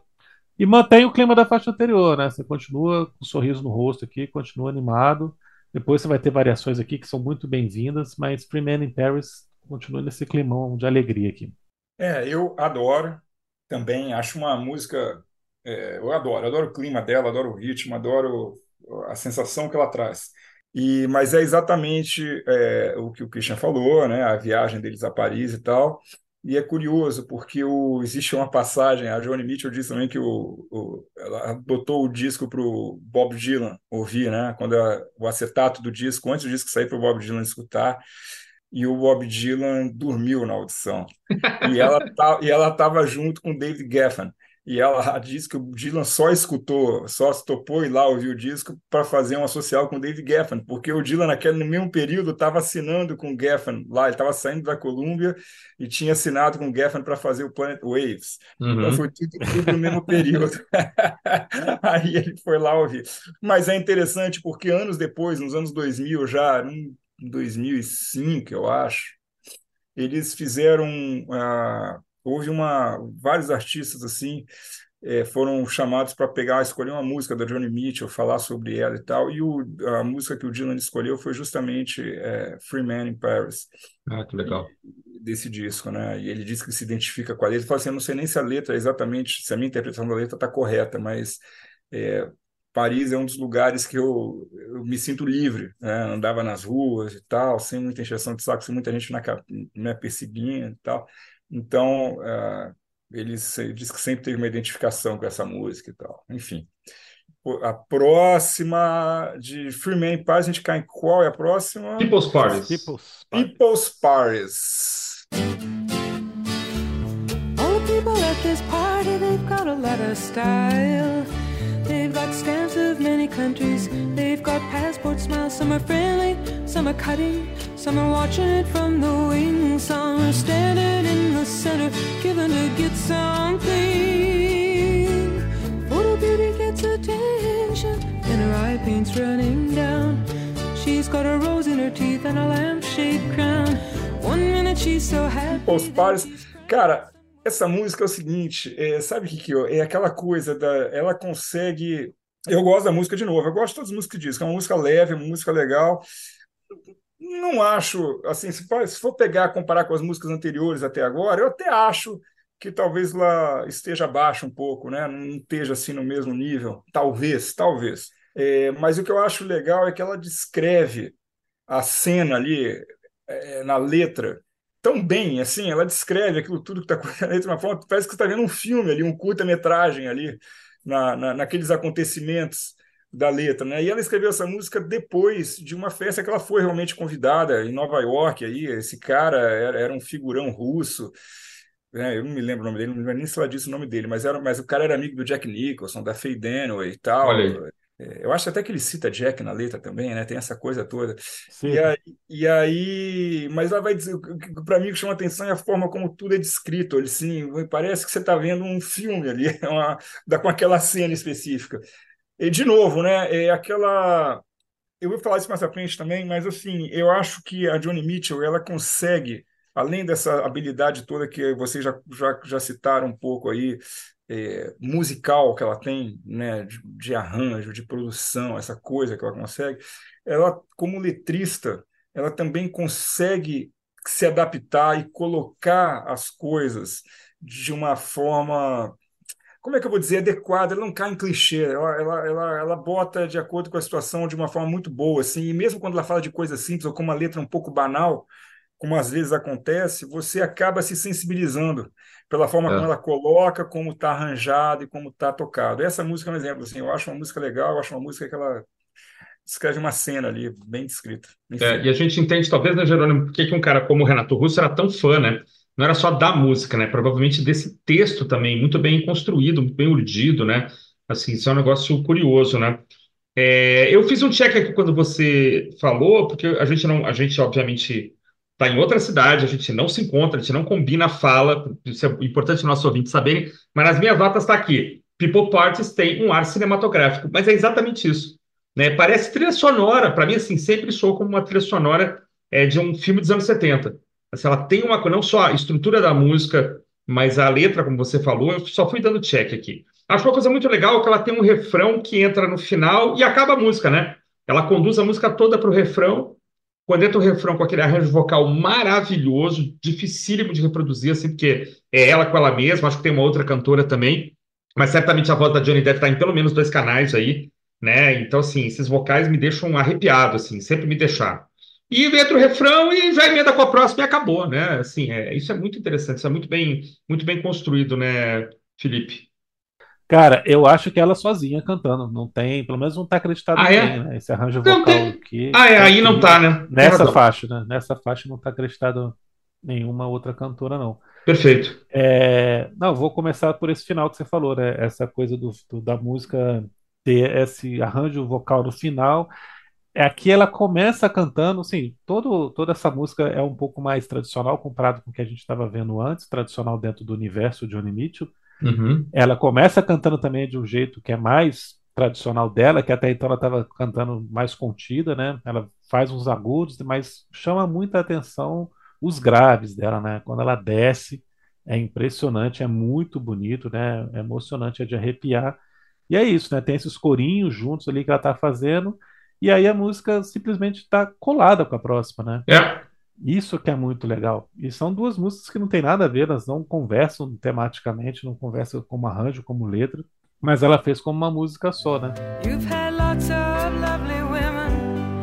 E mantém o clima da faixa anterior, né? Você continua com um sorriso no rosto aqui, continua animado. Depois você vai ter variações aqui que são muito bem-vindas, mas Free Man in Paris continua nesse climão de alegria aqui. É, eu adoro também, acho uma música é, eu adoro, adoro o clima dela, adoro o ritmo, adoro a sensação que ela traz. E, mas é exatamente é, o que o Christian falou, né? A viagem deles a Paris e tal. E é curioso porque o, existe uma passagem, a Johnny Mitchell disse também que o, o ela adotou o disco para o Bob Dylan ouvir, né? Quando a, o acetato do disco, antes do disco sair para o Bob Dylan escutar, e o Bob Dylan dormiu na audição. E ela tá, e ela estava junto com David Geffen e ela diz que o Dylan só escutou, só se topou ir lá ouvir o disco para fazer uma social com o Dave Geffen, porque o Dylan naquele no mesmo período estava assinando com o Geffen lá, ele estava saindo da Columbia e tinha assinado com o Geffen para fazer o Planet Waves. Então, uhum. Então foi tudo, tudo no mesmo período. Aí ele foi lá ouvir. Mas é interessante porque anos depois, nos anos 2000 já, em 2005, eu acho, eles fizeram uh, houve uma vários artistas assim é, foram chamados para pegar escolher uma música da Johnny Mitchell falar sobre ela e tal e o, a música que o Dylan escolheu foi justamente é, Free Man in Paris ah que legal desse disco né e ele disse que se identifica com a letra ele fala assim eu não sei nem se a letra é exatamente se a minha interpretação da letra está correta mas é, Paris é um dos lugares que eu, eu me sinto livre, né? andava nas ruas e tal, sem muita encheção de saco, sem muita gente na, me perseguindo e tal. Então, uh, ele diz que sempre teve uma identificação com essa música e tal. Enfim. A próxima de Free Man Paris, a gente cai em qual é a próxima? People's Paris. People's, People's Paris. All the people at this party, they've got a lot of style. They've got stamps of many countries. They've got passport smiles. Some are friendly, some are cutting. Some are watching it from the wings. Some are standing in the center, giving to get something. Photo beauty gets attention, and her eye paint's running down. She's got a rose in her teeth and a lampshade crown. One minute she's so happy. Os pares, cara, Essa música é o seguinte, é, sabe o que, que é aquela coisa da, ela consegue. Eu gosto da música de novo, eu gosto de todas as músicas que que é uma música leve, uma música legal. Não acho, assim, se for, se for pegar, comparar com as músicas anteriores até agora, eu até acho que talvez lá esteja abaixo um pouco, né? Não esteja assim no mesmo nível, talvez, talvez. É, mas o que eu acho legal é que ela descreve a cena ali é, na letra tão bem, assim, ela descreve aquilo tudo que está acontecendo de uma forma, parece que você está vendo um filme ali, um curta-metragem ali, na, na, naqueles acontecimentos da letra, né? E ela escreveu essa música depois de uma festa que ela foi realmente convidada em Nova York. Aí esse cara era, era um figurão russo. Né? Eu não me lembro o nome dele, não lembro nem se ela disse o nome dele, mas, era, mas o cara era amigo do Jack Nicholson, da Faye Dunaway e tal. É, eu acho até que ele cita Jack na letra também, né? Tem essa coisa toda. E aí, e aí, mas ela vai dizer, para mim o que chama atenção é a forma como tudo é descrito. Ele, sim, parece que você está vendo um filme ali, uma, com aquela cena específica. E de novo, né? É aquela. Eu vou falar isso mais à frente também, mas assim, eu acho que a Johnny Mitchell ela consegue, além dessa habilidade toda que vocês já, já, já citaram um pouco aí, é, musical que ela tem, né, de, de, arranjo, de produção, essa coisa que ela consegue, ela, como letrista, ela também consegue se adaptar e colocar as coisas de uma forma, como é que eu vou dizer, adequada, ela não cai em clichê, ela, ela, ela, ela bota de acordo com a situação de uma forma muito boa, assim, e mesmo quando ela fala de coisas simples ou com uma letra um pouco banal, como às vezes acontece, você acaba se sensibilizando pela forma é. como ela coloca, como está arranjado e como está tocado. Essa música é um exemplo. Assim, eu acho uma música legal, eu acho uma música que ela descreve uma cena ali, bem descrita. É, e a gente entende, talvez, né, Jerônimo, por que um cara como o Renato Russo era tão fã, né? Não era só da música, né? Provavelmente desse texto também, muito bem construído, muito bem urdido, né? Assim, isso é um negócio curioso, né? É, eu fiz um check aqui quando você falou, porque a gente não, a gente obviamente está em outra cidade, a gente não se encontra, a gente não combina a fala, isso é importante nossos ouvintes saberem, mas nas minhas notas está aqui. People Parties tem um ar cinematográfico, mas é exatamente isso. Né? Parece trilha sonora, para mim, assim, sempre sou como uma trilha sonora é, de um filme dos anos 70. Assim, ela tem uma, não só a estrutura da música, mas a letra, como você falou, eu só fui dando check aqui. Acho uma coisa muito legal que ela tem um refrão que entra no final e acaba a música, né? Ela conduz a música toda para o refrão quando entra o refrão com aquele arranjo vocal maravilhoso, dificílimo de reproduzir, assim, porque é ela com ela mesma, acho que tem uma outra cantora também, mas certamente a voz da Johnny deve estar em pelo menos dois canais aí, né? Então, assim, esses vocais me deixam arrepiado, assim, sempre me deixaram. E entra o refrão e já emenda com a próxima e acabou, né? Assim, é, isso é muito interessante, isso é muito bem, muito bem construído, né, Felipe? Cara, eu acho que ela sozinha cantando, não tem, pelo menos não tá acreditado ah, é? né? Esse arranjo vocal tem... aqui. Ah, é, aí não tá, né? Nessa faixa, né? Nessa faixa não tá acreditado nenhuma outra cantora, não. Perfeito. É... Não, vou começar por esse final que você falou, né? Essa coisa do, do da música ter esse arranjo vocal no final. Aqui ela começa cantando, sim, todo, toda essa música é um pouco mais tradicional comparado com o que a gente estava vendo antes, tradicional dentro do universo de Johnny Mitchell. Uhum. Ela começa cantando também de um jeito que é mais tradicional dela, que até então ela estava cantando mais contida, né? Ela faz uns agudos, mas chama muita atenção os graves dela, né? Quando ela desce, é impressionante, é muito bonito, né? É emocionante, é de arrepiar. E é isso, né? Tem esses corinhos juntos ali que ela está fazendo, e aí a música simplesmente está colada com a próxima, né? É. Isso que é muito legal. E são duas músicas que não tem nada a ver, elas não conversam tematicamente, não conversam como arranjo, como letra, mas ela fez como uma música só, né? You've had lots of lovely women.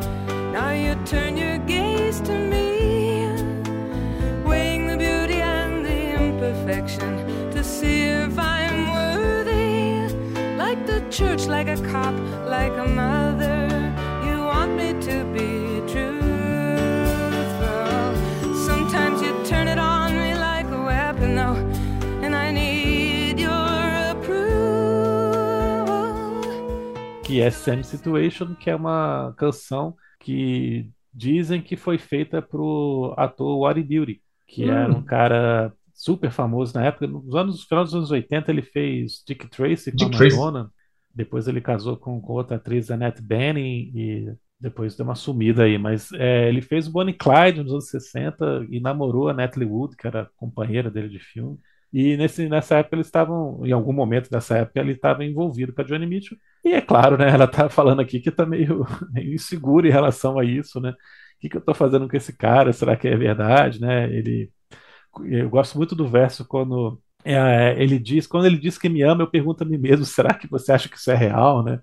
Now you turn your gaze to me, weighing the beauty and the imperfection to see if I'm worthy. Like the church, like a cop, like a mother. É Same Situation, que é uma canção que dizem que foi feita pro ator Wally Beauty, que hum. era um cara super famoso na época. Nos anos, no final dos anos 80 ele fez Dick Tracy com Dick a Madonna. Tracy. Depois ele casou com, com outra atriz, Annette Bening, e depois deu uma sumida aí. Mas é, ele fez o Bonnie Clyde nos anos 60 e namorou a Natalie Wood, que era companheira dele de filme. E nesse, nessa época eles estavam, em algum momento dessa época, ele estava envolvido com a Johnny Mitchell. E é claro, né? Ela está falando aqui que está meio, meio insegura em relação a isso, né? O que, que eu estou fazendo com esse cara? Será que é verdade, né? Ele, eu gosto muito do verso quando é, ele diz, quando ele diz que me ama, eu pergunto a mim mesmo, será que você acha que isso é real, né?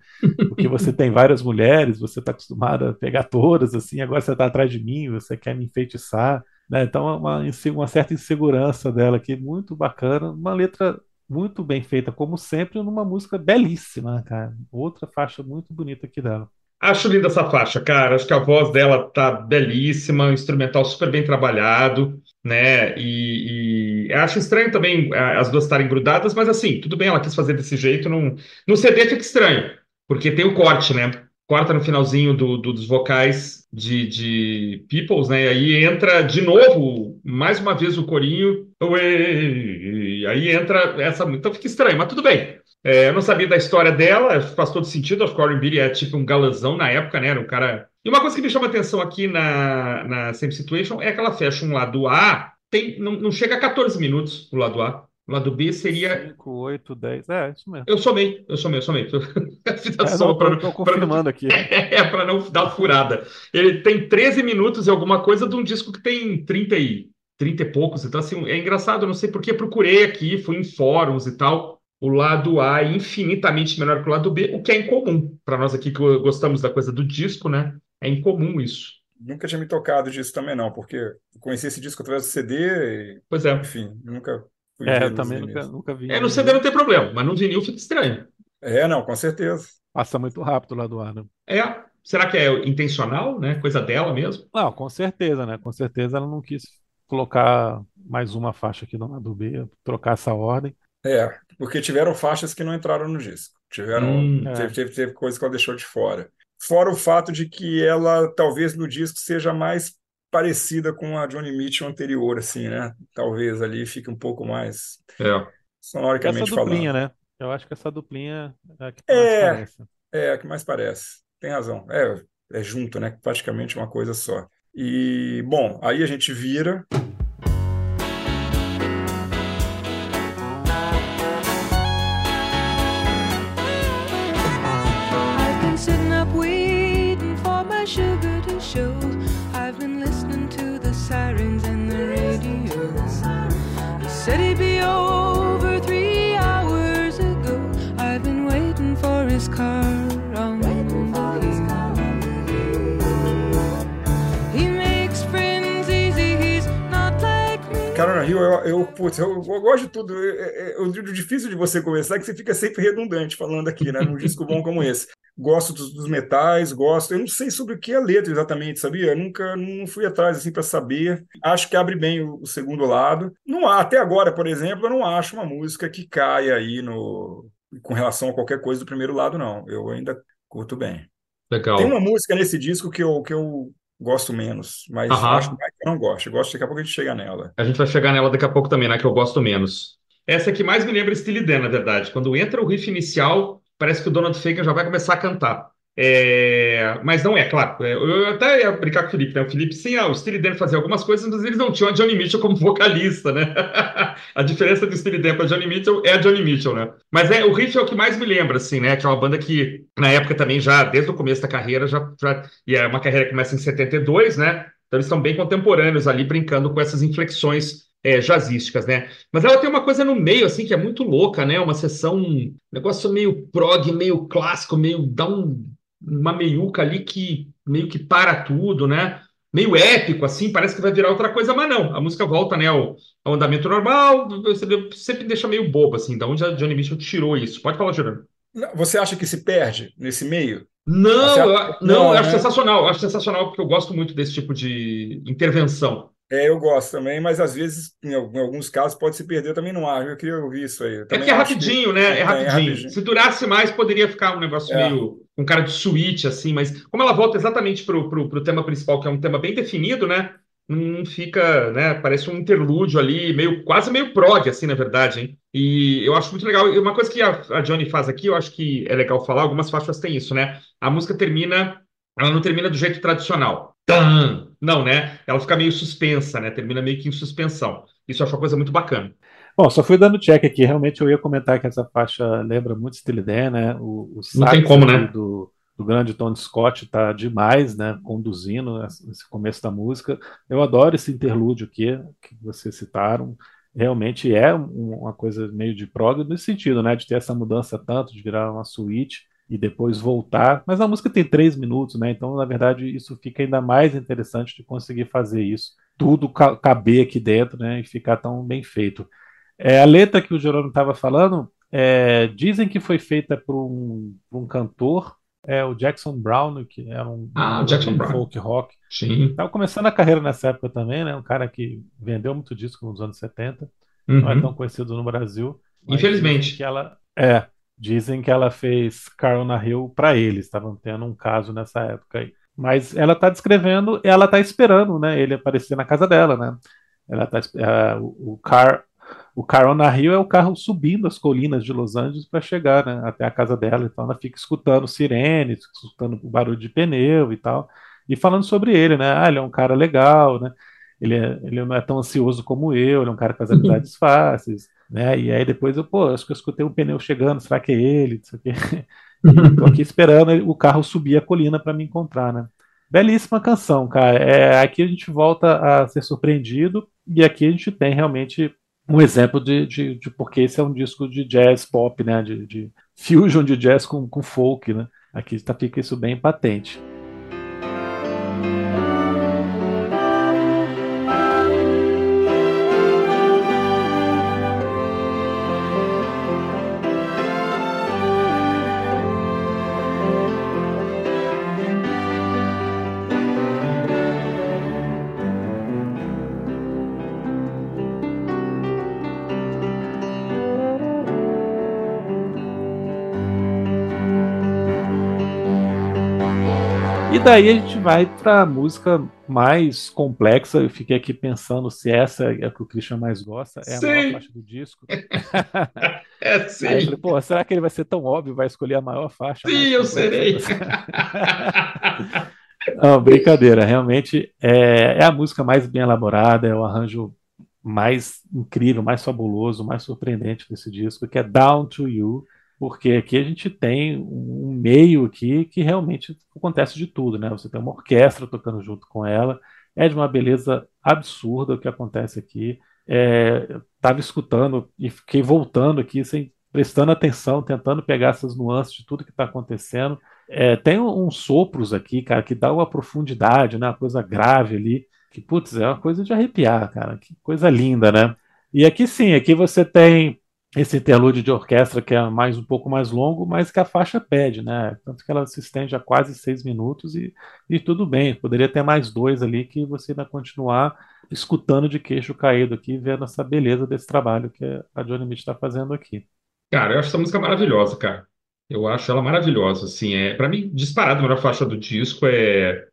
Porque você tem várias mulheres, você está acostumado a pegar todas, assim, agora você está atrás de mim, você quer me enfeitiçar. Né? Então, é uma, uma certa insegurança dela aqui, muito bacana. Uma letra muito bem feita, como sempre, numa música belíssima, cara. Outra faixa muito bonita aqui dela. Acho linda essa faixa, cara. Acho que a voz dela tá belíssima, o instrumental super bem trabalhado, né? E, e acho estranho também as duas estarem grudadas, mas assim, tudo bem, ela quis fazer desse jeito. Não... No CD fica estranho, porque tem o corte, né? Corta no finalzinho do, do, dos vocais de, de Peoples, né? E aí entra de novo, mais uma vez, o corinho. E aí entra essa. Então fica estranho, mas tudo bem. É, eu não sabia da história dela, faz todo sentido. A Corin Billy é tipo um galãzão na época, né? Era um cara. E uma coisa que me chama atenção aqui na, na Same Situation é que ela fecha um lado A, tem, não, não chega a 14 minutos o lado A. O lado B seria. 5, 8, 10. É, isso mesmo. Eu somei, eu somei, eu somei. É, não, pra, tô, confirmando pra, aqui. É, para não dar furada. Ele tem 13 minutos e alguma coisa de um disco que tem 30 e, 30 e poucos. Então, assim, é engraçado, eu não sei porque procurei aqui, fui em fóruns e tal o lado A é infinitamente menor que o lado B, o que é incomum. Para nós aqui que gostamos da coisa do disco, né? É incomum isso. Nunca tinha me tocado disso também, não, porque conheci esse disco através do CD e... Pois é. Enfim, nunca É, eu também nunca, nunca, vi. É, no CD não tem problema, mas no vinil fica estranho. É, não, com certeza. Passa muito rápido o lado A, né? É. Será que é intencional, né? Coisa dela mesmo? Não, com certeza, né? Com certeza ela não quis colocar mais uma faixa aqui no lado B, trocar essa ordem. É, porque tiveram faixas que não entraram no disco. Tiveram, hum, teve, é. teve, teve coisa que ela deixou de fora. Fora o fato de que ela, talvez no disco, seja mais parecida com a Johnny Mitchell anterior, assim, né? Talvez ali fique um pouco mais é. sonoricamente essa duplinha, falando. né? Eu acho que essa duplinha é a que mais é, parece. É, a que mais parece. Tem razão. É, é junto, né? Praticamente uma coisa só. E, bom, aí a gente vira Eu, eu, putz, eu, eu, gosto de tudo. O difícil de você começar é que você fica sempre redundante falando aqui, né? Num disco bom como esse. Gosto dos, dos, metais, gosto. Eu não sei sobre o que é a letra exatamente, sabia? Eu nunca não fui atrás assim para saber. Acho que abre bem o, o, segundo lado. Não há, até agora, por exemplo, eu não acho uma música que caia aí no com relação a qualquer coisa do primeiro lado, não. Eu ainda curto bem. Legal. Tem uma música nesse disco que eu, que eu gosto menos, mas Aham. acho que eu não gosto. Eu gosto, daqui a pouco a gente chega nela. A gente vai chegar nela daqui a pouco também, né? Que eu gosto menos. Essa que mais me lembra Steely Dan, na verdade. Quando entra o riff inicial, parece que o Donald Fagan já vai começar a cantar. É, mas não é, claro. É, eu até ia brincar com o Felipe, né? O Felipe, sim, ah, o Steely Dan fazia algumas coisas, mas eles não tinham a Johnny Mitchell como vocalista, né? a diferença do Steely Dan para Johnny Mitchell é a Johnny Mitchell, né? Mas é, o riff é o que mais me lembra, assim, né? Que é uma banda que, na época também, já, desde o começo da carreira, já, já e é uma carreira que começa em 72, né? Então eles estão bem contemporâneos ali, brincando com essas inflexões é, jazzísticas, né? Mas ela tem uma coisa no meio, assim, que é muito louca, né? Uma sessão, um negócio meio prog, meio clássico, meio dá um uma meiuca ali que meio que para tudo, né? Meio épico, assim, parece que vai virar outra coisa, mas não. A música volta, né, ao, ao andamento normal, você sempre deixa meio bobo, assim, da onde a Johnny Mitchell tirou isso. Pode falar, Gerando. Você acha que se perde nesse meio? Não, eu, não, não, eu acho né? sensacional. Eu acho sensacional porque eu gosto muito desse tipo de intervenção. É, eu gosto também, mas às vezes, em alguns casos, pode se perder. Também não acho. Eu queria ouvir isso aí. é que é rapidinho, que... né? É, é rapidinho. é rapidinho. Se durasse mais, poderia ficar um negócio é. meio. Um cara de suíte, assim, mas como ela volta exatamente pro, pro tema principal, que é um tema bem definido, né? Não fica, né? Parece um interlúdio ali, meio quase meio prog, assim, na verdade, hein? E eu acho muito legal. E uma coisa que a, a Johnny faz aqui, eu acho que é legal falar, algumas faixas têm isso, né? A música termina, ela não termina do jeito tradicional Tan! Não, né? Ela fica meio suspensa, né? Termina meio que em suspensão. Isso eu acho uma coisa muito bacana. Bom, só fui dando check aqui. Realmente eu ia comentar que essa faixa lembra muito Steely Dan, né? O, o Não tem como, né? Do, do grande Tony Scott tá demais, né? Conduzindo esse começo da música. Eu adoro esse interlúdio aqui que vocês citaram. Realmente é uma coisa meio de prog nesse sentido, né? De ter essa mudança tanto, de virar uma suíte e depois voltar. Mas a música tem três minutos, né? Então, na verdade, isso fica ainda mais interessante de conseguir fazer isso, tudo caber aqui dentro, né? E ficar tão bem feito. É, a letra que o Jerônimo estava falando, é, dizem que foi feita por um, por um cantor, é o Jackson Brown, que era um, ah, um Jackson Brown. folk rock. Sim. Estava começando a carreira nessa época também, né? Um cara que vendeu muito disco nos anos 70. Uhum. Não é tão conhecido no Brasil. Infelizmente. Que ela, é, dizem que ela fez Carona Hill para eles. Estavam tendo um caso nessa época aí. Mas ela está descrevendo, ela está esperando, né? Ele aparecer na casa dela, né? Ela tá, uh, o, car, o Carona Hill é o carro subindo as colinas de Los Angeles para chegar né, até a casa dela. Então ela fica escutando sirenes, escutando o barulho de pneu e tal. E falando sobre ele, né? Ah, ele é um cara legal, né? Ele, é, ele não é tão ansioso como eu, ele é um cara que faz amizades fáceis, né? E aí depois eu, pô, acho que eu escutei um pneu chegando, será que é ele? Isso aqui. E tô aqui esperando o carro subir a colina para me encontrar, né? Belíssima canção, cara. É, aqui a gente volta a ser surpreendido e aqui a gente tem realmente um exemplo de, de, de porque esse é um disco de jazz pop, né? De, de fusion de jazz com, com folk, né? Aqui tá, fica isso bem patente. Daí a gente vai para a música mais complexa. Eu fiquei aqui pensando se essa é a que o Christian mais gosta. É a sim. maior faixa do disco. é sim. Aí eu falei, pô, será que ele vai ser tão óbvio, vai escolher a maior faixa? Sim, eu serei. Não, brincadeira. Realmente é, é a música mais bem elaborada, é o arranjo mais incrível, mais fabuloso, mais surpreendente desse disco, que é Down to You porque aqui a gente tem um meio aqui que realmente acontece de tudo, né? Você tem uma orquestra tocando junto com ela, é de uma beleza absurda o que acontece aqui. Estava é, escutando e fiquei voltando aqui, sem, prestando atenção, tentando pegar essas nuances de tudo que está acontecendo. É, tem uns sopros aqui, cara, que dá uma profundidade, né? Uma coisa grave ali, que, putz, é uma coisa de arrepiar, cara. Que coisa linda, né? E aqui sim, aqui você tem esse interlúdio de orquestra que é mais um pouco mais longo, mas que a faixa pede, né? Tanto que ela se estende a quase seis minutos e, e tudo bem. Poderia ter mais dois ali que você ainda continuar escutando de queixo caído aqui, vendo essa beleza desse trabalho que a Johnny Mitch está fazendo aqui. Cara, eu acho essa música maravilhosa, cara. Eu acho ela maravilhosa, assim, é, para mim, disparado a melhor faixa do disco é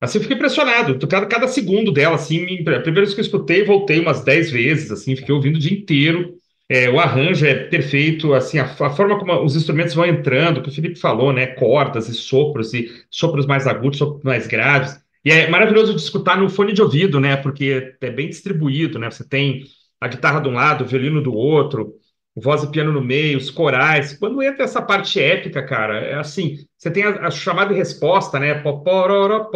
Assim, eu fiquei impressionado. Cada, cada segundo dela, assim, a primeira vez que eu escutei, voltei umas dez vezes, assim, fiquei ouvindo o dia inteiro. É, o arranjo é perfeito, assim, a, a, forma como os instrumentos vão entrando, que o Felipe falou, né? Cordas e sopros, e sopros mais agudos, sopros mais graves. E é maravilhoso de escutar no fone de ouvido, né? Porque é bem distribuído, né? Você tem a guitarra de um lado, o violino do outro, voz e piano no meio, os corais. Quando entra essa parte épica, cara, é assim, você tem a, a chamada e resposta, né? Popororó.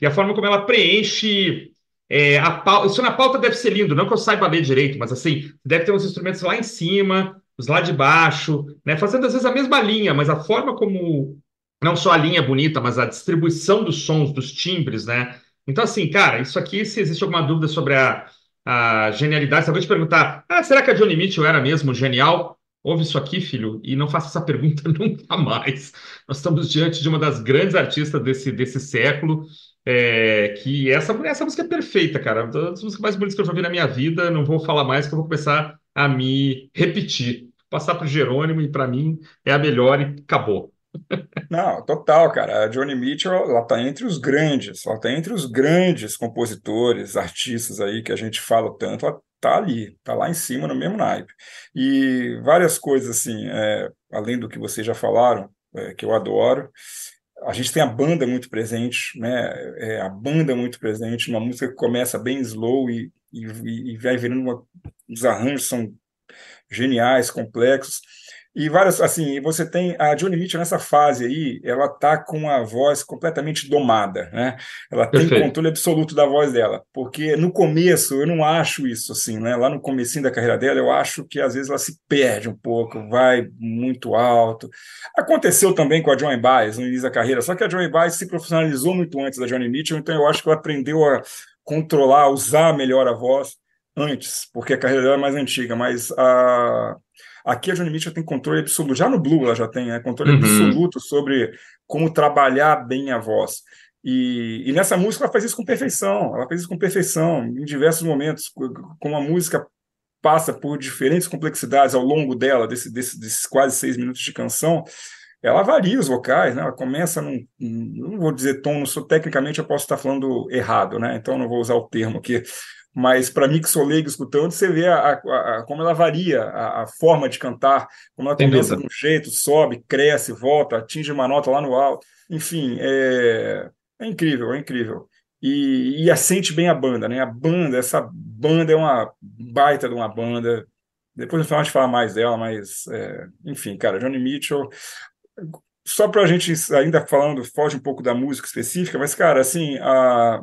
E a forma como ela preenche é, pauta, isso na pauta deve ser lindo, não que eu saiba ler direito, mas assim, deve ter uns instrumentos lá em cima, os lá de baixo, né, fazendo às vezes a mesma linha, mas a forma como, não só a linha é bonita, mas a distribuição dos sons, dos timbres, né? Então, assim, cara, isso aqui, se existe alguma dúvida sobre a, a genialidade, se alguém te perguntar, ah, será que a Johnny Mitchell era mesmo genial? Ouve isso aqui, filho, e não faça essa pergunta nunca mais. Nós estamos diante de uma das grandes artistas desse, desse século, é, que essa, essa música é perfeita, cara. Uma das músicas mais bonitas que eu já ouvi na minha vida. Não vou falar mais, que eu vou começar a me repetir. Passar para o Jerônimo, e para mim é a melhor e acabou. Não, total, cara. A Johnny Mitchell, ela tá entre os grandes, ela tá entre os grandes compositores, artistas aí que a gente fala tanto, ela tá ali, tá lá em cima no mesmo naipe. E várias coisas assim, é, além do que vocês já falaram, é, que eu adoro a gente tem a banda muito presente, né? É, a banda muito presente, uma música que começa bem slow e, e, e vai virando uma, os arranjos são geniais, complexos. E várias, assim, você tem a Johnny Mitchell nessa fase aí, ela tá com a voz completamente domada, né? Ela tem Perfeito. controle absoluto da voz dela, porque no começo eu não acho isso assim, né? Lá no comecinho da carreira dela, eu acho que às vezes ela se perde um pouco, vai muito alto. Aconteceu também com a Johnny Baez no início da carreira, só que a Johnny Baez se profissionalizou muito antes da Johnny Mitchell, então eu acho que ela aprendeu a controlar, usar melhor a voz antes, porque a carreira dela é mais antiga, mas a aqui a Johnny Mitchell tem controle absoluto, já no Blue ela já tem né, controle uhum. absoluto sobre como trabalhar bem a voz. E, e, nessa música ela faz isso com perfeição, ela faz isso com perfeição, em diversos momentos, como a música passa por diferentes complexidades ao longo dela, desse, desse, desses quase seis minutos de canção, ela varia os vocais, né? Ela começa num, não vou dizer tom, não sou, tecnicamente eu posso estar falando errado, né? Então não vou usar o termo aqui, mas para mim que sou leigo escutando, você vê a, a, a como ela varia a, a, forma de cantar, como ela começa de um jeito, sobe, cresce, volta, atinge uma nota lá no alto, enfim, é, é incrível, é incrível. E, e assente bem a banda, né? A banda, essa banda é uma baita de uma banda. Depois no final a gente fala mais dela, mas é, enfim, cara, Johnny Mitchell, só para a gente ainda falando, foge um pouco da música específica, mas, cara, assim, a...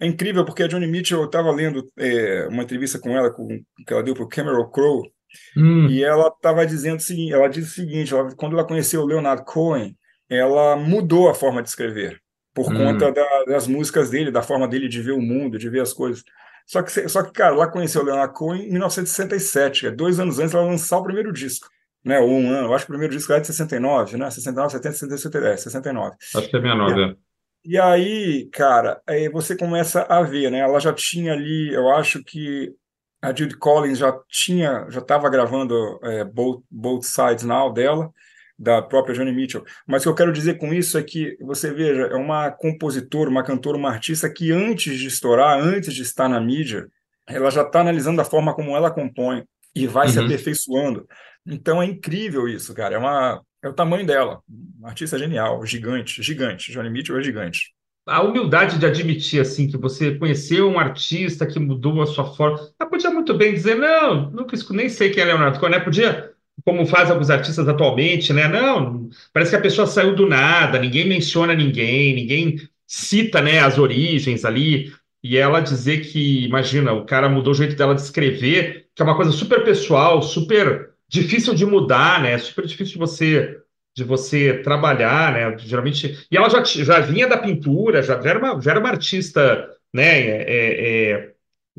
é incrível porque a Johnny Mitchell, eu estava lendo é, uma entrevista com ela, com, que ela deu para o Cameron Crowe, hum. e ela estava dizendo o seguinte, ela diz o seguinte, ela, quando ela conheceu o Leonard Cohen, ela mudou a forma de escrever, por hum. conta da, das músicas dele, da forma dele de ver o mundo, de ver as coisas. Só que, só que cara, ela conheceu o Leonard Cohen em 1967, é dois anos antes ela lançar o primeiro disco né? Ou um ano. Eu acho que o primeiro disco é de 69, né? 69, 70, 70, é, 69. Acho que é 69, é. E aí, cara, aí você começa a ver, né? Ela já tinha ali, eu acho que a Judy Collins já tinha, já estava gravando é, Both, Both Sides Now dela, da própria Johnny Mitchell. Mas o que eu quero dizer com isso é que, você veja, é uma compositora, uma cantora, uma artista que antes de estourar, antes de estar na mídia, ela já está analisando a forma como ela compõe e vai uhum. se aperfeiçoando. Então é incrível isso, cara. É, uma, é o tamanho dela. Uma artista genial, gigante, gigante. Johnny Mitchell é gigante. A humildade de admitir assim que você conheceu um artista que mudou a sua forma. Ela podia muito bem dizer, não, nunca nem sei quem é Leonardo Cohen, né? Podia, como faz alguns artistas atualmente, né? Não, parece que a pessoa saiu do nada, ninguém menciona ninguém, ninguém cita né, as origens ali. E ela dizer que, imagina, o cara mudou o jeito dela de escrever, que é uma coisa super pessoal, super difícil de mudar, né? Super difícil de você de você trabalhar, né? Geralmente, e ela já, já vinha da pintura, já, já, era, uma, já era uma artista, né? É, é,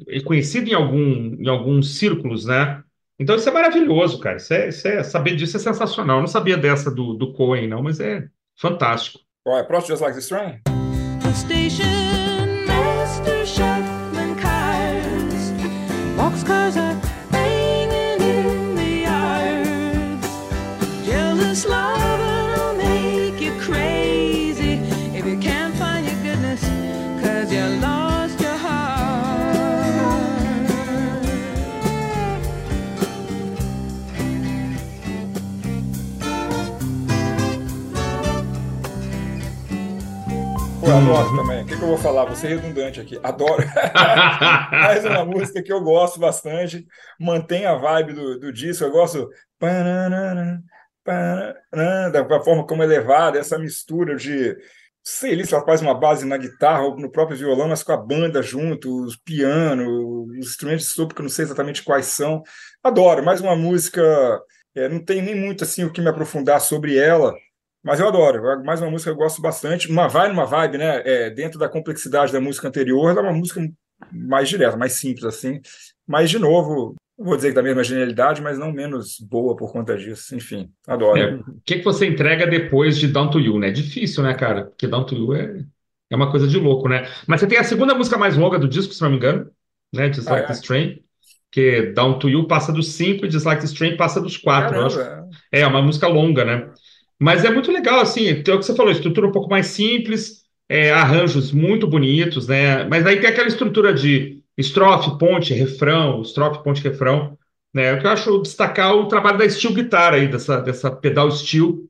é, conhecida em, algum, em alguns círculos, né? Então isso é maravilhoso, cara. Isso é, isso é, saber disso é sensacional. Eu não sabia dessa do, do Cohen, não, mas é fantástico. Well, I just like this train. Station Eu adoro uhum. também. O que, que, eu vou falar? Vou ser redundante aqui. Adoro. Mais uma música que eu gosto bastante. Mantém a vibe do, do disco. Eu gosto da forma como é levada, essa mistura de. Sei lá, se ela faz uma base na guitarra ou no próprio violão, mas com a banda junto, os piano, os instrumentos de sopro, que eu não sei exatamente quais são. Adoro. Mais uma música. É, não tem nem muito assim o que me aprofundar sobre ela, mas eu adoro. Mais uma música que eu gosto bastante. Uma vai numa vibe, né? É, dentro da complexidade da música anterior, ela é uma música mais direta, mais simples, assim. Mas, de novo, vou dizer que da mesma genialidade, mas não menos boa por conta disso. Enfim, adoro. É, o que, que você entrega depois de Down to You, né? É difícil, né, cara? Porque Down to You é, é uma coisa de louco, né? Mas você tem a segunda música mais longa do disco, se não me engano, né? Dislike ah, é. This Train. Que Down to You passa dos cinco e Dislike This Train passa dos quatro. É. é uma música longa, né? Mas é muito legal, assim, é o que você falou, estrutura um pouco mais simples, é, arranjos muito bonitos, né? Mas aí tem aquela estrutura de estrofe, ponte, refrão, estrofe, ponte, refrão, né? O que eu acho destacar o trabalho da steel guitar aí, dessa, dessa pedal steel,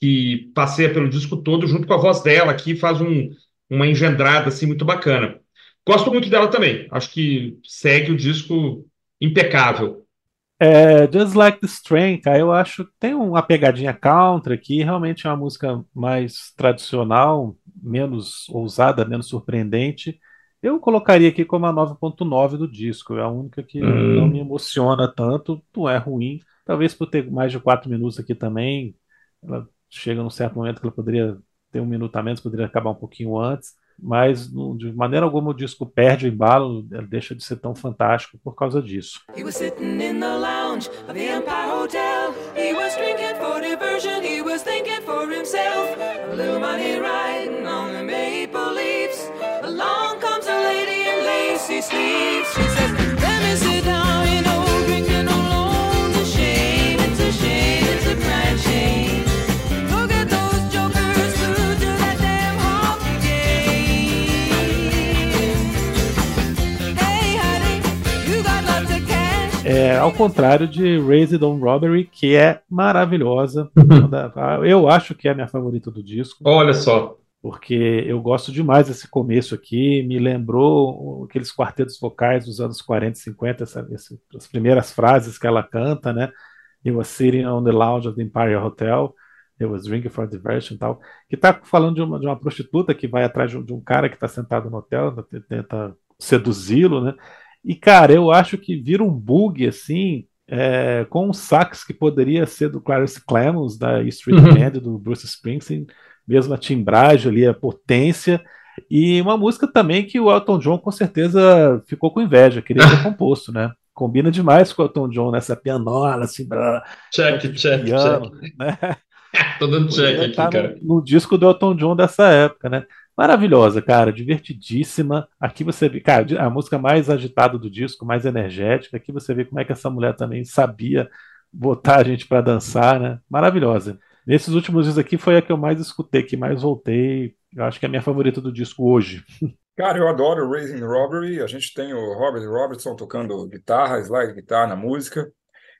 que passeia pelo disco todo, junto com a voz dela aqui, faz um, uma engendrada, assim, muito bacana. Gosto muito dela também, acho que segue o disco impecável. É, Just Like the cara, eu acho tem uma pegadinha country aqui, realmente é uma música mais tradicional, menos ousada, menos surpreendente. Eu colocaria aqui como a 9.9 do disco, é a única que hum. não me emociona tanto, não é ruim. Talvez por ter mais de quatro minutos aqui também, ela chega num certo momento que ela poderia ter um minuto a menos, poderia acabar um pouquinho antes. Mas de maneira alguma o disco perde o embalo, deixa de ser tão fantástico por causa disso. He was sitting in the lounge of the Empire Hotel. He was drinking for diversion, he was thinking for himself. Blue money riding on the maple leaves. Along comes a lady in lacy sleeves. She says, É, ao contrário de Raised on Robbery, que é maravilhosa. eu acho que é a minha favorita do disco. Olha só. Porque eu gosto demais desse começo aqui, me lembrou aqueles quartetos vocais dos anos 40 e 50, essa, essa, as primeiras frases que ela canta, né? You was sitting on the lounge of the Empire Hotel, eu was drinking for diversion e tal. Que tá falando de uma, de uma prostituta que vai atrás de um, de um cara que está sentado no hotel, tenta seduzi-lo, né? E, cara, eu acho que vira um bug, assim, é, com um sax que poderia ser do Clarence Clemons, da Street uhum. Band, do Bruce Springsteen, mesmo a timbragem ali, a potência, e uma música também que o Elton John com certeza ficou com inveja, queria ter composto, né? Combina demais com o Elton John nessa pianola, assim, blá, check, check, piano, check. Né? Tô dando check aqui, tá cara. No, no, disco do Elton John dessa época, né? Maravilhosa, cara, divertidíssima. Aqui você vê, cara, a música mais agitada do disco, mais energética. Aqui você vê como é que essa mulher também sabia botar a gente para dançar, né? Maravilhosa. Nesses últimos dias aqui foi a que eu mais escutei, que mais voltei. Eu acho que é a minha favorita do disco hoje. Cara, eu adoro Raising Robbery. A gente tem o Robert Robertson tocando guitarra, slide guitarra na música.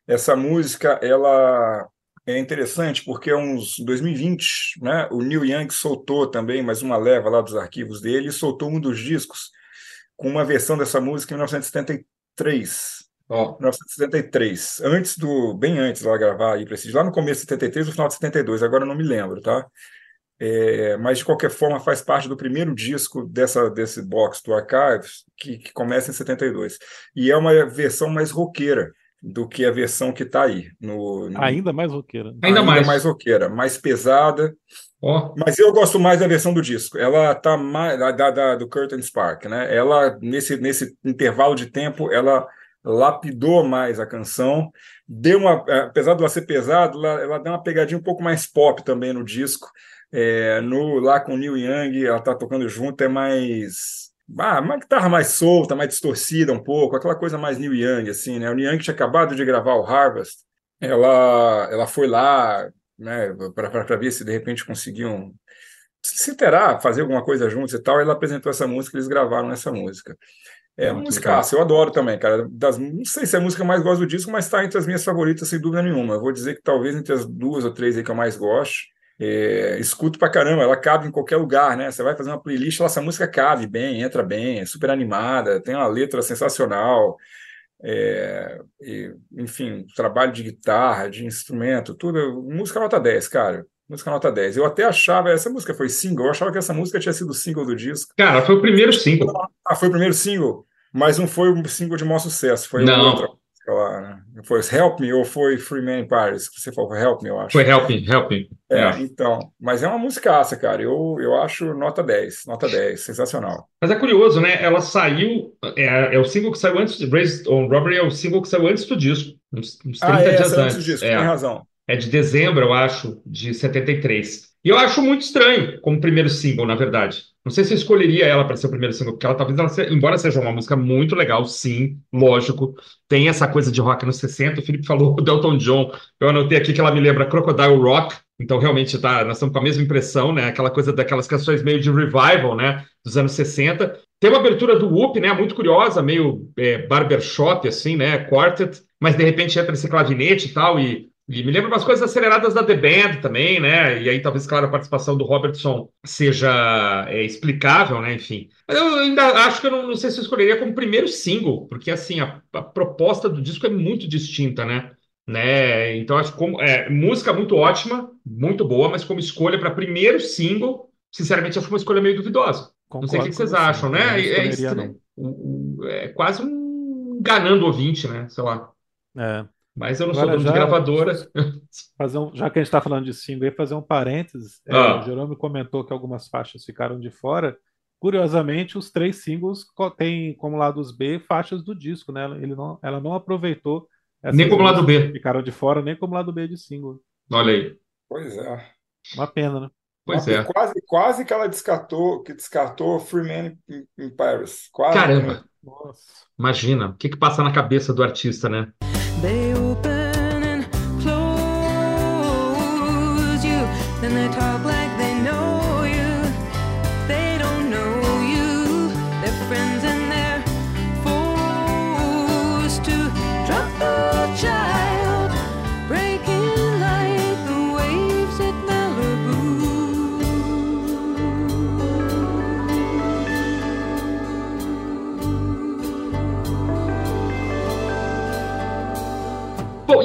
Essa música, ela é interessante porque uns 2020, né, o Neil Young soltou também mais uma leva lá dos arquivos dele e soltou um dos discos com uma versão dessa música em 1973. Oh. 1973, antes do bem antes lá gravar aí para lá no começo de 73 no final de 72, agora eu não me lembro, tá? É, mas de qualquer forma faz parte do primeiro disco dessa desse box do Archives que, que começa em 72 e é uma versão mais roqueira do que a versão que está aí. No, no, Ainda mais roqueira. Ainda, Ainda mais. mais roqueira, mais pesada. Oh. Mas eu gosto mais da versão do disco. Ela tá mais da, da, do Curtain Spark, né? Ela nesse nesse intervalo de tempo, ela lapidou mais a canção, deu uma, apesar de ela ser pesada, ela, ela dá uma pegadinha um pouco mais pop também no disco. É, no lá com o Neil Young, ela tá tocando junto, é mais ah, uma guitarra mais solta, mais distorcida um pouco, aquela coisa mais Neil Young, assim, né? O Neil Young tinha acabado de gravar o Harvest, ela, ela foi lá, né, para ver se de repente conseguiam se interar, fazer alguma coisa juntos e tal, ela apresentou essa música, eles gravaram essa música. É uma música, eu adoro também, cara. Das, não sei se é a música que eu mais gosto do disco, mas está entre as minhas favoritas, sem dúvida nenhuma. Eu vou dizer que talvez entre as duas ou três aí que eu mais gosto. É, escuto pra caramba, ela cabe em qualquer lugar, né? Você vai fazer uma playlist, essa música cabe bem, entra bem, é super animada, tem uma letra sensacional, é, e, enfim, trabalho de guitarra, de instrumento, tudo. Música nota 10, cara. Música nota 10. Eu até achava, essa música foi single, eu achava que essa música tinha sido single do disco. Cara, foi o primeiro single. Ah, foi o primeiro single, mas não foi um single de maior sucesso, foi não. outra lá, né? Foi Help Me ou foi Free Man in Paris? Você falou Help Me, eu acho. Foi Help Me, Help Me. É, é. então. Mas é uma musicaça, cara. Eu, eu acho nota 10, nota 10, sensacional. Mas é curioso, né? Ela saiu, é, é o single que saiu antes, Raised on Robbery é o single que saiu antes do disco, uns, uns 30 ah, é, dias antes. do disco, é. tem razão. É de dezembro, eu acho, de 73. E eu acho muito estranho como primeiro single, na verdade. Não sei se eu escolheria ela para ser o primeiro single, porque ela talvez, ela seja, embora seja uma música muito legal, sim, lógico, tem essa coisa de rock nos 60. O Felipe falou do Elton John, eu anotei aqui que ela me lembra Crocodile Rock, então realmente tá, nós estamos com a mesma impressão, né? Aquela coisa daquelas canções meio de revival, né? Dos anos 60. Tem uma abertura do Whoop, né? Muito curiosa, meio é, barbershop, assim, né? Quartet, mas de repente entra esse clavinete e tal, e e me lembra umas coisas aceleradas da The Band também, né? E aí talvez, claro, a participação do Robertson seja é, explicável, né? Enfim. Mas eu ainda acho que eu não, não sei se eu escolheria como primeiro single, porque assim, a, a proposta do disco é muito distinta, né? né? Então acho como é, música muito ótima, muito boa, mas como escolha para primeiro single, sinceramente acho uma escolha meio duvidosa. Concordo não sei o que, vocês acham, né? É, é, é, quase um enganando o ouvinte, né? Sei lá. É. Mas eu não Agora, sou dono já, de gravadora. Fazer um, já que a gente está falando de single, aí fazer um parênteses. É, ah. o Jerome comentou que algumas faixas ficaram de fora. curiosamente, os três singles têm como lados B faixas do disco, né? Ele não, ela não aproveitou nem como lado B. Ficaram de fora, nem como lado B de single. Olha aí. Pois é. Uma pena, né? Pois é. Quase, quase que ela descartou, que descartou Free Man in, Paris. Quase. Caramba. Nossa. Imagina, o que que passa na cabeça do artista, né? They open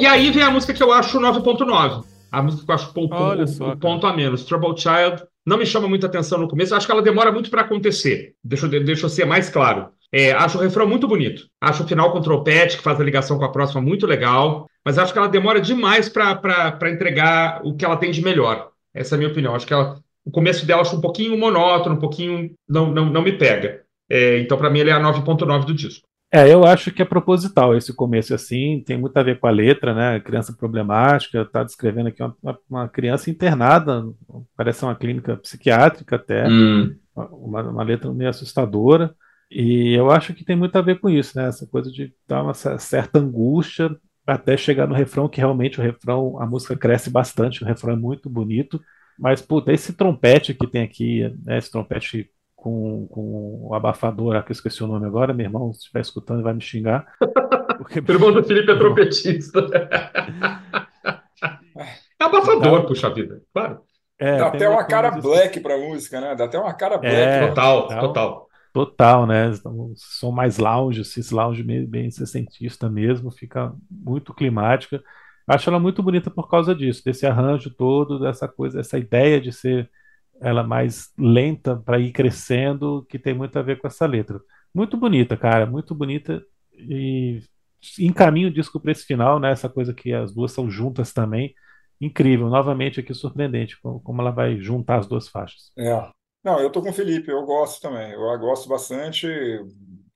e aí vem a música que eu acho 9.9. A música que eu acho um pouco o, só, o ponto a menos. Trouble Child não me chama muita atenção no começo. Acho que ela demora muito para acontecer. Deixa, deixa eu ser mais claro. É, acho o refrão muito bonito. Acho o final com trompete, que faz a ligação com a próxima, muito legal. Mas acho que ela demora demais para entregar o que ela tem de melhor. Essa é a minha opinião. Acho que ela, o começo dela acho um pouquinho monótono, um pouquinho. Não, não, não me pega. É, então, para mim, ele é a 9,9 do disco. É, eu acho que é proposital esse começo assim, tem muito a ver com a letra, né? Criança problemática, está descrevendo aqui uma, uma, criança internada, parece uma clínica psiquiátrica até, hum. uma, uma, letra meio assustadora, e eu acho que tem muito a ver com isso, né? Essa coisa de dar uma certa angústia até chegar no refrão, que realmente o refrão, a música cresce bastante, o refrão é muito bonito, mas, puta, esse trompete que tem aqui, né, esse trompete com, com o abafador, que eu esqueci o nome agora, meu irmão, se estiver escutando, vai me xingar. Porque... o irmão do Felipe é trompetista. é abafador, então, puxa vida, claro. É, Dá até uma cara black para a música, né? Dá até uma cara black. É, total, total, total. Total, né? Então, som mais lounge, assim, esse lounge bem, bem sessentista mesmo, fica muito climática. Acho ela muito bonita por causa disso, desse arranjo todo, dessa coisa, essa ideia de ser ela mais lenta para ir crescendo, que tem muito a ver com essa letra. Muito bonita, cara, muito bonita e encaminha o disco para esse final, né? Essa coisa que as duas são juntas também. Incrível, novamente aqui surpreendente como ela vai juntar as duas faixas. É. Não, eu tô com o Felipe, eu gosto também. Eu gosto bastante,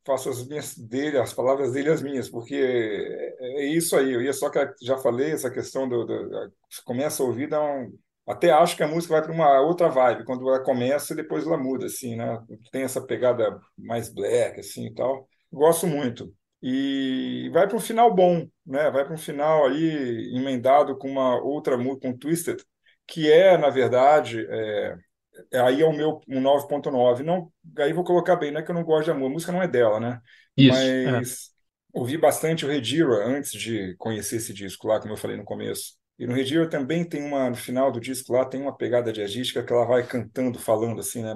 faço as minhas dele, as palavras dele as minhas, porque é, é isso aí. Eu ia só que já falei essa questão do, do começa a ouvir dá um até acho que a música vai para uma outra vibe, quando ela começa e depois ela muda, assim, né? Tem essa pegada mais black, assim, e tal. Gosto muito. E vai para um final bom, né? Vai para um final aí emendado com uma outra música, com Twisted, que é, na verdade, é, é aí é o meu um 9.9. Não, aí vou colocar bem, não é que eu não gosto de amor, a música não é dela, né? Isso, Mas é. ouvi bastante o Redira antes de conhecer esse disco lá, como eu falei no começo. E no Redir também tem uma, no final do disco lá, tem uma pegada jazzística que ela vai cantando, falando assim, né?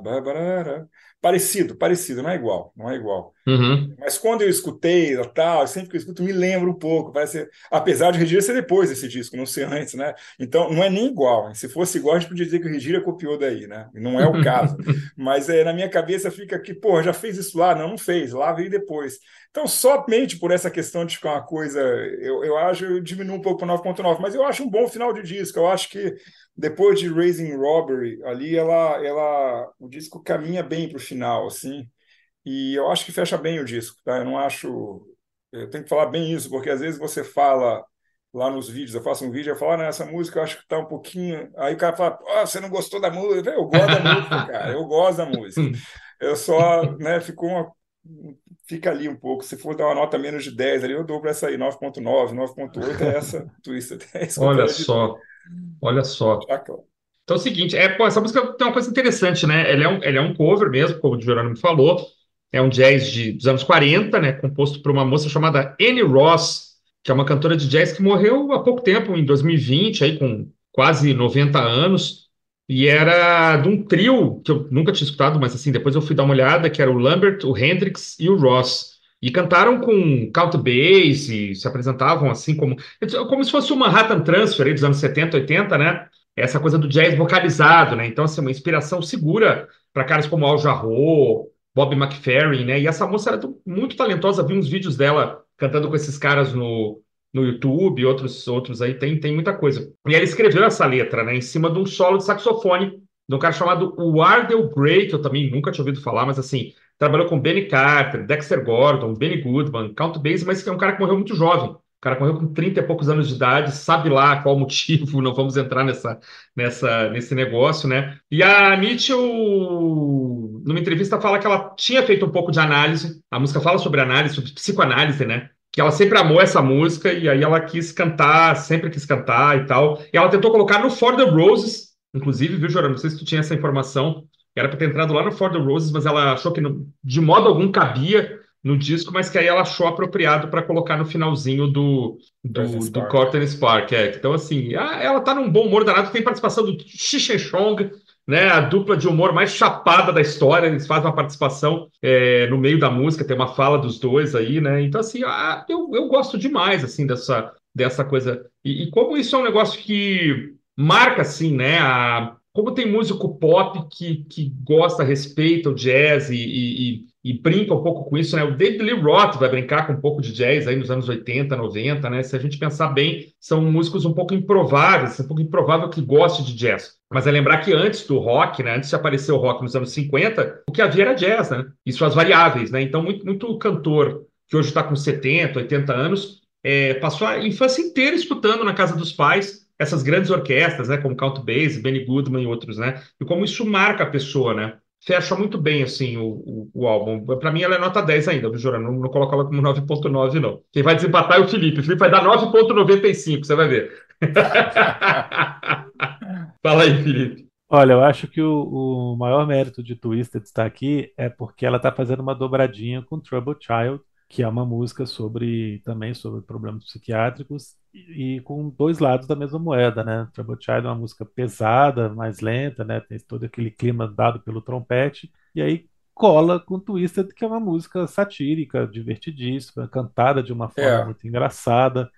Parecido, parecido, não é igual, não é igual. Uhum. Mas quando eu escutei tal, sempre que eu escuto, me lembro um pouco. Parece, apesar de Regira ser depois desse disco, não ser antes, né? Então não é nem igual. Se fosse igual, a gente podia dizer que o Regira copiou daí, né? Não é o caso. Mas é, na minha cabeça fica que, pô, já fez isso lá? Não, não fez, lá veio depois. Então, somente por essa questão de ficar uma coisa, eu, eu acho, eu diminuo um pouco para 9.9, mas eu acho um bom final de disco. Eu acho que depois de Raising Robbery, ali ela, ela, o disco caminha bem para o final, assim, e eu acho que fecha bem o disco, tá? Eu não acho, eu tenho que falar bem isso, porque às vezes você fala lá nos vídeos, eu faço um vídeo, eu falo, ah, nessa música eu acho que tá um pouquinho, aí o cara fala, oh, você não gostou da música? Eu gosto da música, cara, eu gosto da música. Eu só, né, ficou uma fica ali um pouco. Se for dar uma nota menos de 10 ali, eu dou para essa aí, 9.9, 9.8 é essa Twister. É Olha só, olha só. Então é o seguinte, é, pô, essa música tem uma coisa interessante, né? Ela é um, ela é um cover mesmo, como o Jerônimo falou. É um jazz de, dos anos 40, né? Composto por uma moça chamada Annie Ross, que é uma cantora de jazz que morreu há pouco tempo, em 2020, aí com quase 90 anos. E era de um trio que eu nunca tinha escutado, mas assim, depois eu fui dar uma olhada, que era o Lambert, o Hendrix e o Ross. E cantaram com count bass e se apresentavam assim como como se fosse uma Manhattan Transfer dos anos 70, 80, né? Essa coisa do jazz vocalizado, né? Então, assim, uma inspiração segura para caras como Al Jarreau, Bob McFerrin, né? E essa moça era muito talentosa, vi uns vídeos dela cantando com esses caras no, no YouTube, outros outros aí, tem, tem muita coisa. E ela escreveu essa letra, né, em cima de um solo de saxofone de um cara chamado Wardell Gray, que eu também nunca tinha ouvido falar, mas assim, trabalhou com Benny Carter, Dexter Gordon, Benny Goodman, Count Basie, mas que é um cara que morreu muito jovem. O cara morreu com 30 e poucos anos de idade, sabe lá qual motivo, não vamos entrar nessa, nessa, nesse negócio, né? E a Mitchell, numa entrevista, fala que ela tinha feito um pouco de análise, a música fala sobre análise, sobre psicoanálise, né? que ela sempre amou essa música e aí ela quis cantar, sempre quis cantar e tal. E ela tentou colocar no For the Roses, inclusive, viu, Jorão? Não sei se tu tinha essa informação. Era para ter entrado lá no For the Roses, mas ela achou que no, de modo algum cabia no disco, mas que aí ela achou apropriado para colocar no finalzinho do, do, do Corten Spark. É. Então, assim, ela tá num bom humor danado, tem participação do Xixen Chong, né, a dupla de humor mais chapada da história, eles fazem uma participação é, no meio da música, tem uma fala dos dois aí, né? Então, assim, ah, eu, eu gosto demais, assim, dessa, dessa coisa. E, e, como isso é um negócio que marca, assim, né, a, como tem músico pop que, que gosta, respeita o jazz e, e, e, brinca um pouco com isso, né? O David Lee Roth vai brincar com um pouco de jazz aí nos anos 80, 90, né? Se a gente pensar bem, são músicos um pouco improváveis, um pouco improvável que goste de jazz. Mas é lembrar que antes do rock, né? Antes de aparecer o rock nos anos 50, o que havia era jazz, né? E suas variáveis, né? Então, muito, muito cantor que hoje está com 70, 80 anos, é, passou a infância inteira escutando na casa dos pais essas grandes orquestras, né, como Count Basie, Benny Goodman e outros, né, e como isso marca a pessoa, né, fecha muito bem, assim, o, o, o álbum. Para mim, ela é nota 10 ainda, viu, Jorano? Não, não coloco ela como 9.9, não. Quem vai desempatar é o Felipe. O Felipe vai dar 9.95, você vai ver. Fala aí, Felipe. Olha, eu acho que o, o maior mérito de Twisted estar aqui é porque ela está fazendo uma dobradinha com Trouble Child, que é uma música sobre também sobre problemas psiquiátricos e, com dois lados da mesma moeda, né? Trouble Child é uma música pesada, mais lenta, né? Tem todo aquele clima dado pelo trompete e aí cola com Twisted, que é uma música satírica, divertidíssima, cantada de uma forma é. muito engraçada.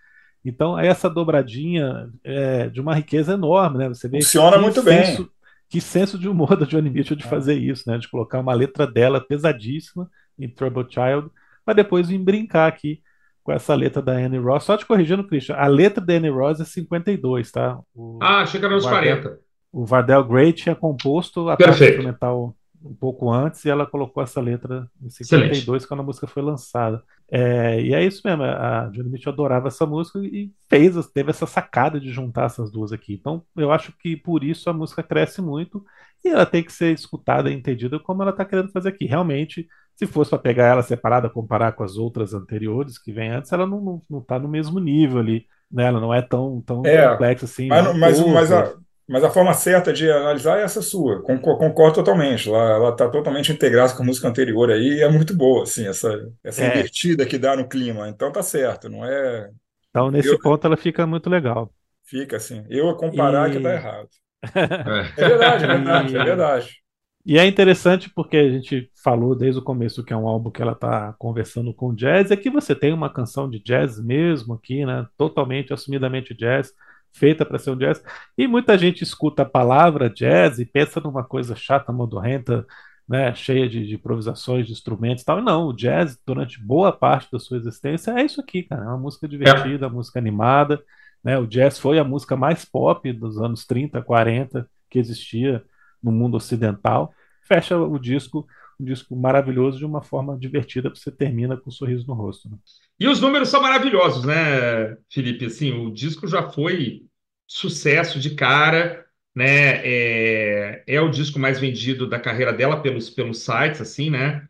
Então, essa dobradinha é de uma riqueza enorme, né? Você vê Funciona muito senso, bem. Que senso de humor da Johnny Mitchell de é. fazer isso, né? De colocar uma letra dela pesadíssima em Trouble Child mas depois vim brincar aqui com essa letra da Annie Ross. Só te corrigindo, Christian, a letra da Annie Ross é 52, tá? O, ah, chega nos 40. O Vardell Gray tinha composto a parte instrumental um pouco antes e ela colocou essa letra em 52 Excelente. quando a música foi lançada. É, e é isso mesmo, a Johnny Mitchell adorava essa música e fez, teve essa sacada de juntar essas duas aqui. Então eu acho que por isso a música cresce muito e ela tem que ser escutada e entendida como ela está querendo fazer aqui. Realmente se fosse para pegar ela separada, comparar com as outras anteriores que vem antes, ela não, não, não tá no mesmo nível ali. Né? Ela não é tão, tão é, complexa assim. Mas, mas, mas, a, mas a forma certa de analisar é essa sua. Concordo totalmente. Ela está totalmente integrada com a música anterior aí e é muito boa, assim, essa, essa é. invertida que dá no clima. Então tá certo, não é. Então, nesse eu... ponto, ela fica muito legal. Fica assim. Eu comparar e... que tá errado. é verdade, é verdade, é verdade. E é interessante porque a gente falou desde o começo que é um álbum que ela está conversando com jazz, e aqui você tem uma canção de jazz mesmo aqui, né? Totalmente, assumidamente jazz, feita para ser um jazz. E muita gente escuta a palavra jazz e pensa numa coisa chata, modorrenta, né? Cheia de, de improvisações, de instrumentos e tal. Não, o jazz, durante boa parte da sua existência, é isso aqui, cara. É uma música divertida, é. música animada. Né? O jazz foi a música mais pop dos anos 30, 40 que existia no mundo ocidental. Fecha o disco, um disco maravilhoso de uma forma divertida, você termina com um sorriso no rosto. Né? E os números são maravilhosos, né, Felipe? Assim, o disco já foi sucesso de cara, né? É, é o disco mais vendido da carreira dela pelos, pelos sites, assim, né?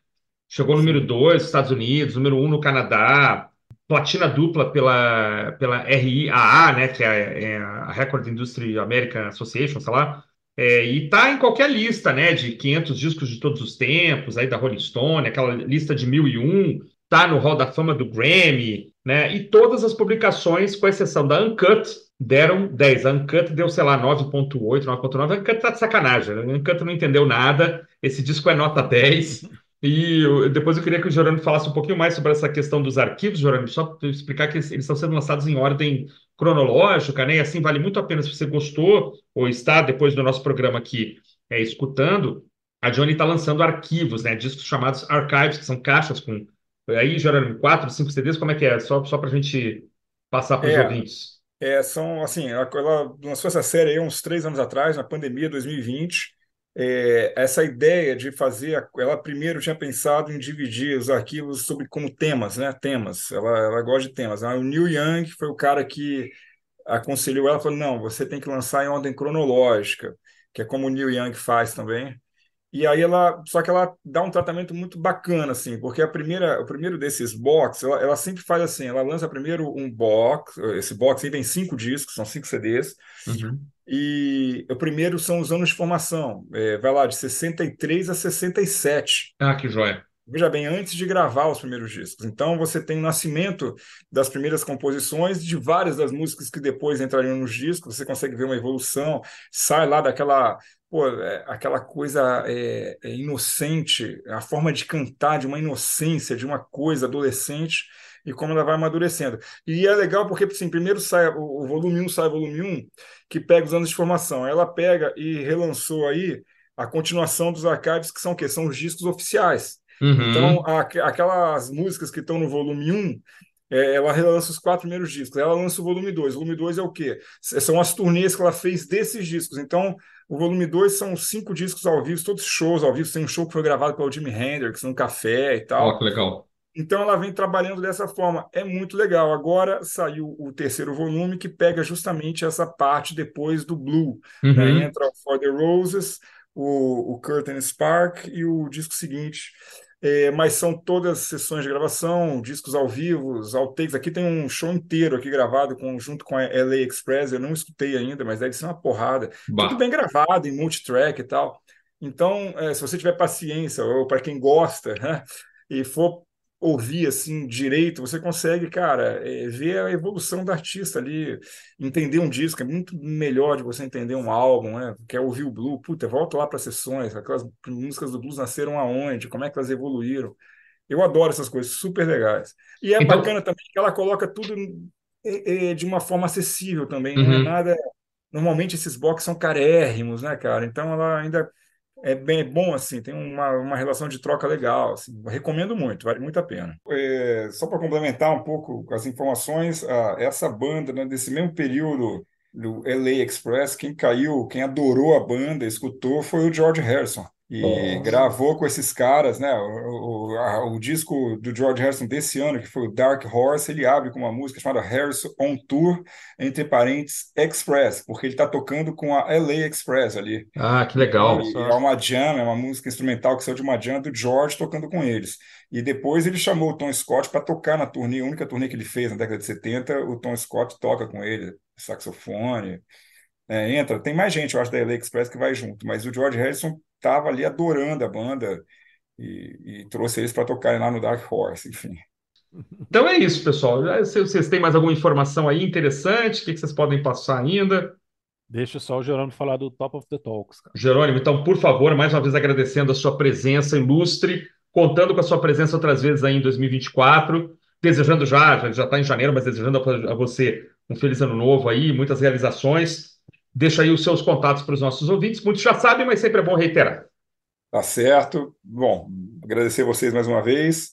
Chegou número 2 nos Estados Unidos, número 1 um no Canadá, platina dupla pela, pela RIAA, né, que é, é a Record Industry American Association, sei lá, é, e tá em qualquer lista, né, de 500 discos de todos os tempos, aí da Rolling Stone, aquela lista de 1001, tá no Hall da Fama do Grammy, né, e todas as publicações, com exceção da Uncut, deram 10. A Uncut deu, sei lá, 9.8, 9.9. A Uncut tá de sacanagem, a Uncut não entendeu nada, esse disco é nota 10. E eu, depois eu queria que o Jorano falasse um pouquinho mais sobre essa questão dos arquivos, Jorano, só explicar que eles estão sendo lançados em ordem cronológica, né? E assim vale muito a pena se você gostou ou está depois do nosso programa aqui é, escutando. A Johnny está lançando arquivos, né? Discos chamados archives, que são caixas com aí Jerônimo, quatro, cinco CDs. Como é que é? Só só para a gente passar para os é, ouvintes. É, são assim, ela lançou essa série aí uns três anos atrás, na pandemia 2020. É, essa ideia de fazer, ela primeiro tinha pensado em dividir os arquivos sobre como temas, né? Temas. Ela, ela gosta de temas. O Neil Young foi o cara que aconselhou ela, falou: não, você tem que lançar em ordem cronológica, que é como o Neil Young faz também. E aí ela, só que ela dá um tratamento muito bacana, assim, porque a primeira, o primeiro desses box, ela, ela sempre faz assim, ela lança primeiro um box, esse box aí tem cinco discos, são cinco CDs, uhum. E o primeiro são os anos de formação, é, vai lá de 63 a 67. Ah, que joia. Veja bem, antes de gravar os primeiros discos. Então você tem o nascimento das primeiras composições, de várias das músicas que depois entrariam nos discos, você consegue ver uma evolução, sai lá daquela pô, é, aquela coisa é, é inocente, a forma de cantar de uma inocência, de uma coisa adolescente, e como ela vai amadurecendo. E é legal porque, assim, primeiro sai o, o volume 1, sai o volume 1, que pega os anos de formação. Ela pega e relançou aí a continuação dos archives, que são o quê? São os discos oficiais. Uhum. Então, a, aquelas músicas que estão no volume 1, é, ela relança os quatro primeiros discos. Ela lança o volume 2. O volume 2 é o quê? São as turnês que ela fez desses discos. Então, o volume 2 são cinco discos ao vivo, todos shows ao vivo. Tem um show que foi gravado pelo Jimi Hendrix num café e tal. Oh, que legal. Então ela vem trabalhando dessa forma. É muito legal. Agora saiu o terceiro volume que pega justamente essa parte depois do Blue. Né? Uhum. Né? Entra o For the Roses, o, o Curtain Spark e o disco seguinte é, mas são todas sessões de gravação, discos ao vivo, outtakes. Aqui tem um show inteiro aqui gravado com, junto com a LA Express, eu não escutei ainda, mas deve ser uma porrada. Bah. Tudo bem gravado, em multitrack e tal. Então, é, se você tiver paciência, ou para quem gosta, né, e for ouvir assim direito, você consegue, cara, é, ver a evolução do artista ali, entender um disco, é muito melhor de você entender um álbum, né? Quer ouvir o blues, puta, volta lá para sessões, aquelas músicas do blues nasceram aonde, como é que elas evoluíram. Eu adoro essas coisas, super legais. E é então... bacana também que ela coloca tudo de uma forma acessível também, uhum. não é nada. Normalmente esses box são carérrimos, né, cara? Então ela ainda é bem bom, assim, tem uma, uma relação de troca legal. Assim, recomendo muito, vale muito a pena. É, só para complementar um pouco as informações, a, essa banda, né, desse mesmo período do LA Express, quem caiu, quem adorou a banda, escutou, foi o George Harrison. E Nossa. gravou com esses caras, né? O, o, a, o, disco do George Harrison desse ano, que foi o Dark Horse, ele abre com uma música chamada Harrison on Tour, entre parênteses, Express, porque ele está tocando com a LA Express ali. Ah, que legal. E, é uma jam, é uma música instrumental que saiu de uma jam do George tocando com eles. E depois ele chamou o Tom Scott para tocar na turnê, a única turnê que ele fez na década de 70, o Tom Scott toca com ele, saxofone. É, entra, tem mais gente, eu acho, da LA Express que vai junto, mas o George Harrison estava ali adorando a banda e, e trouxe eles para tocarem lá no Dark Horse, enfim. Então é isso, pessoal. Se vocês têm mais alguma informação aí interessante, o que vocês podem passar ainda? Deixa só o Jerônimo falar do Top of the Talks. Cara. Jerônimo, então, por favor, mais uma vez agradecendo a sua presença ilustre, contando com a sua presença outras vezes aí em 2024, desejando já, já está em janeiro, mas desejando a você um feliz ano novo aí, muitas realizações. Deixa aí os seus contatos para os nossos ouvintes. Muitos já sabem, mas sempre é bom reiterar. Tá certo. Bom, agradecer vocês mais uma vez.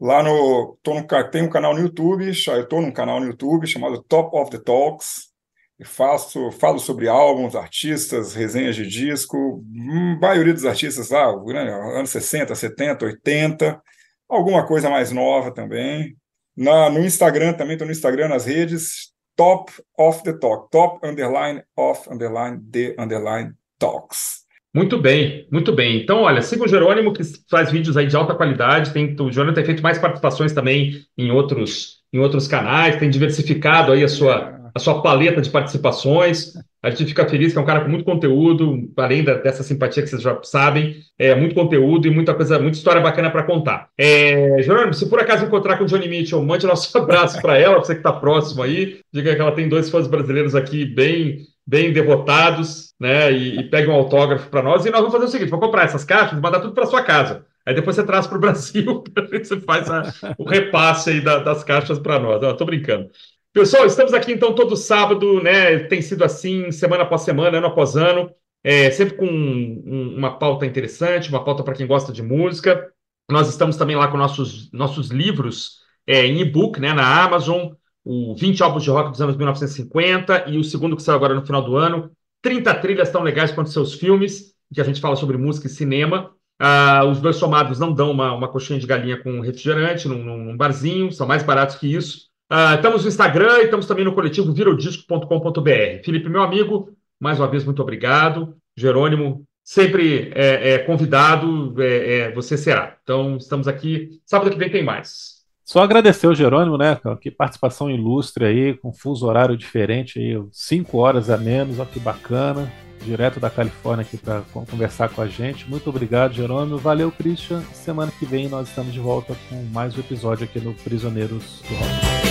Lá no, tô no tem um canal no YouTube, eu estou num canal no YouTube chamado Top of the Talks. Eu faço, falo sobre álbuns, artistas, resenhas de disco, hum, maioria dos artistas lá, né, anos 60, 70, 80, alguma coisa mais nova também. Na, no Instagram também, estou no Instagram, nas redes, top of the talk, top underline of underline the underline talks. Muito bem, muito bem. Então, olha, siga o Jerônimo, que faz vídeos aí de alta qualidade. Tem, o Jerônimo tem feito mais participações também em outros, em outros canais, tem diversificado aí a sua, a sua paleta de participações. A gente fica feliz que é um cara com muito conteúdo, além da, dessa simpatia que vocês já sabem, é muito conteúdo e muita coisa, muita história bacana para contar. É, Jerônimo, se por acaso encontrar com o Johnny Mitchell, mande nosso abraço para ela, você que está próximo aí. Diga que ela tem dois fãs brasileiros aqui bem, bem devotados, né? E, e pegue um autógrafo para nós. E nós vamos fazer o seguinte: vamos comprar essas caixas e mandar tudo para sua casa. Aí depois você traz para o Brasil, você faz a, o repasse aí da, das caixas para nós. Estou brincando. Pessoal, estamos aqui então todo sábado, né? Tem sido assim, semana após semana, ano após ano, é, sempre com um, uma pauta interessante, uma pauta para quem gosta de música. Nós estamos também lá com nossos, nossos livros é, em e-book, né, na Amazon, o 20 álbuns de rock dos anos 1950 e o segundo que saiu agora no final do ano, 30 trilhas tão legais quanto seus filmes, que a gente fala sobre música e cinema. Ah, os dois somados não dão uma, uma coxinha de galinha com refrigerante num, num barzinho, são mais baratos que isso. Ah, estamos no Instagram e estamos também no coletivo virodisco.com.br. Felipe, meu amigo, mais uma vez, muito obrigado. Jerônimo, sempre é, é convidado, é, é você será. Então, estamos aqui. Sábado que vem tem mais. Só agradecer o Jerônimo, né? Que participação ilustre aí, com fuso horário diferente aí, cinco horas a menos, olha que bacana. Direto da Califórnia aqui para conversar com a gente. Muito obrigado, Jerônimo. Valeu, Christian. Semana que vem nós estamos de volta com mais um episódio aqui no Prisioneiros do Rock.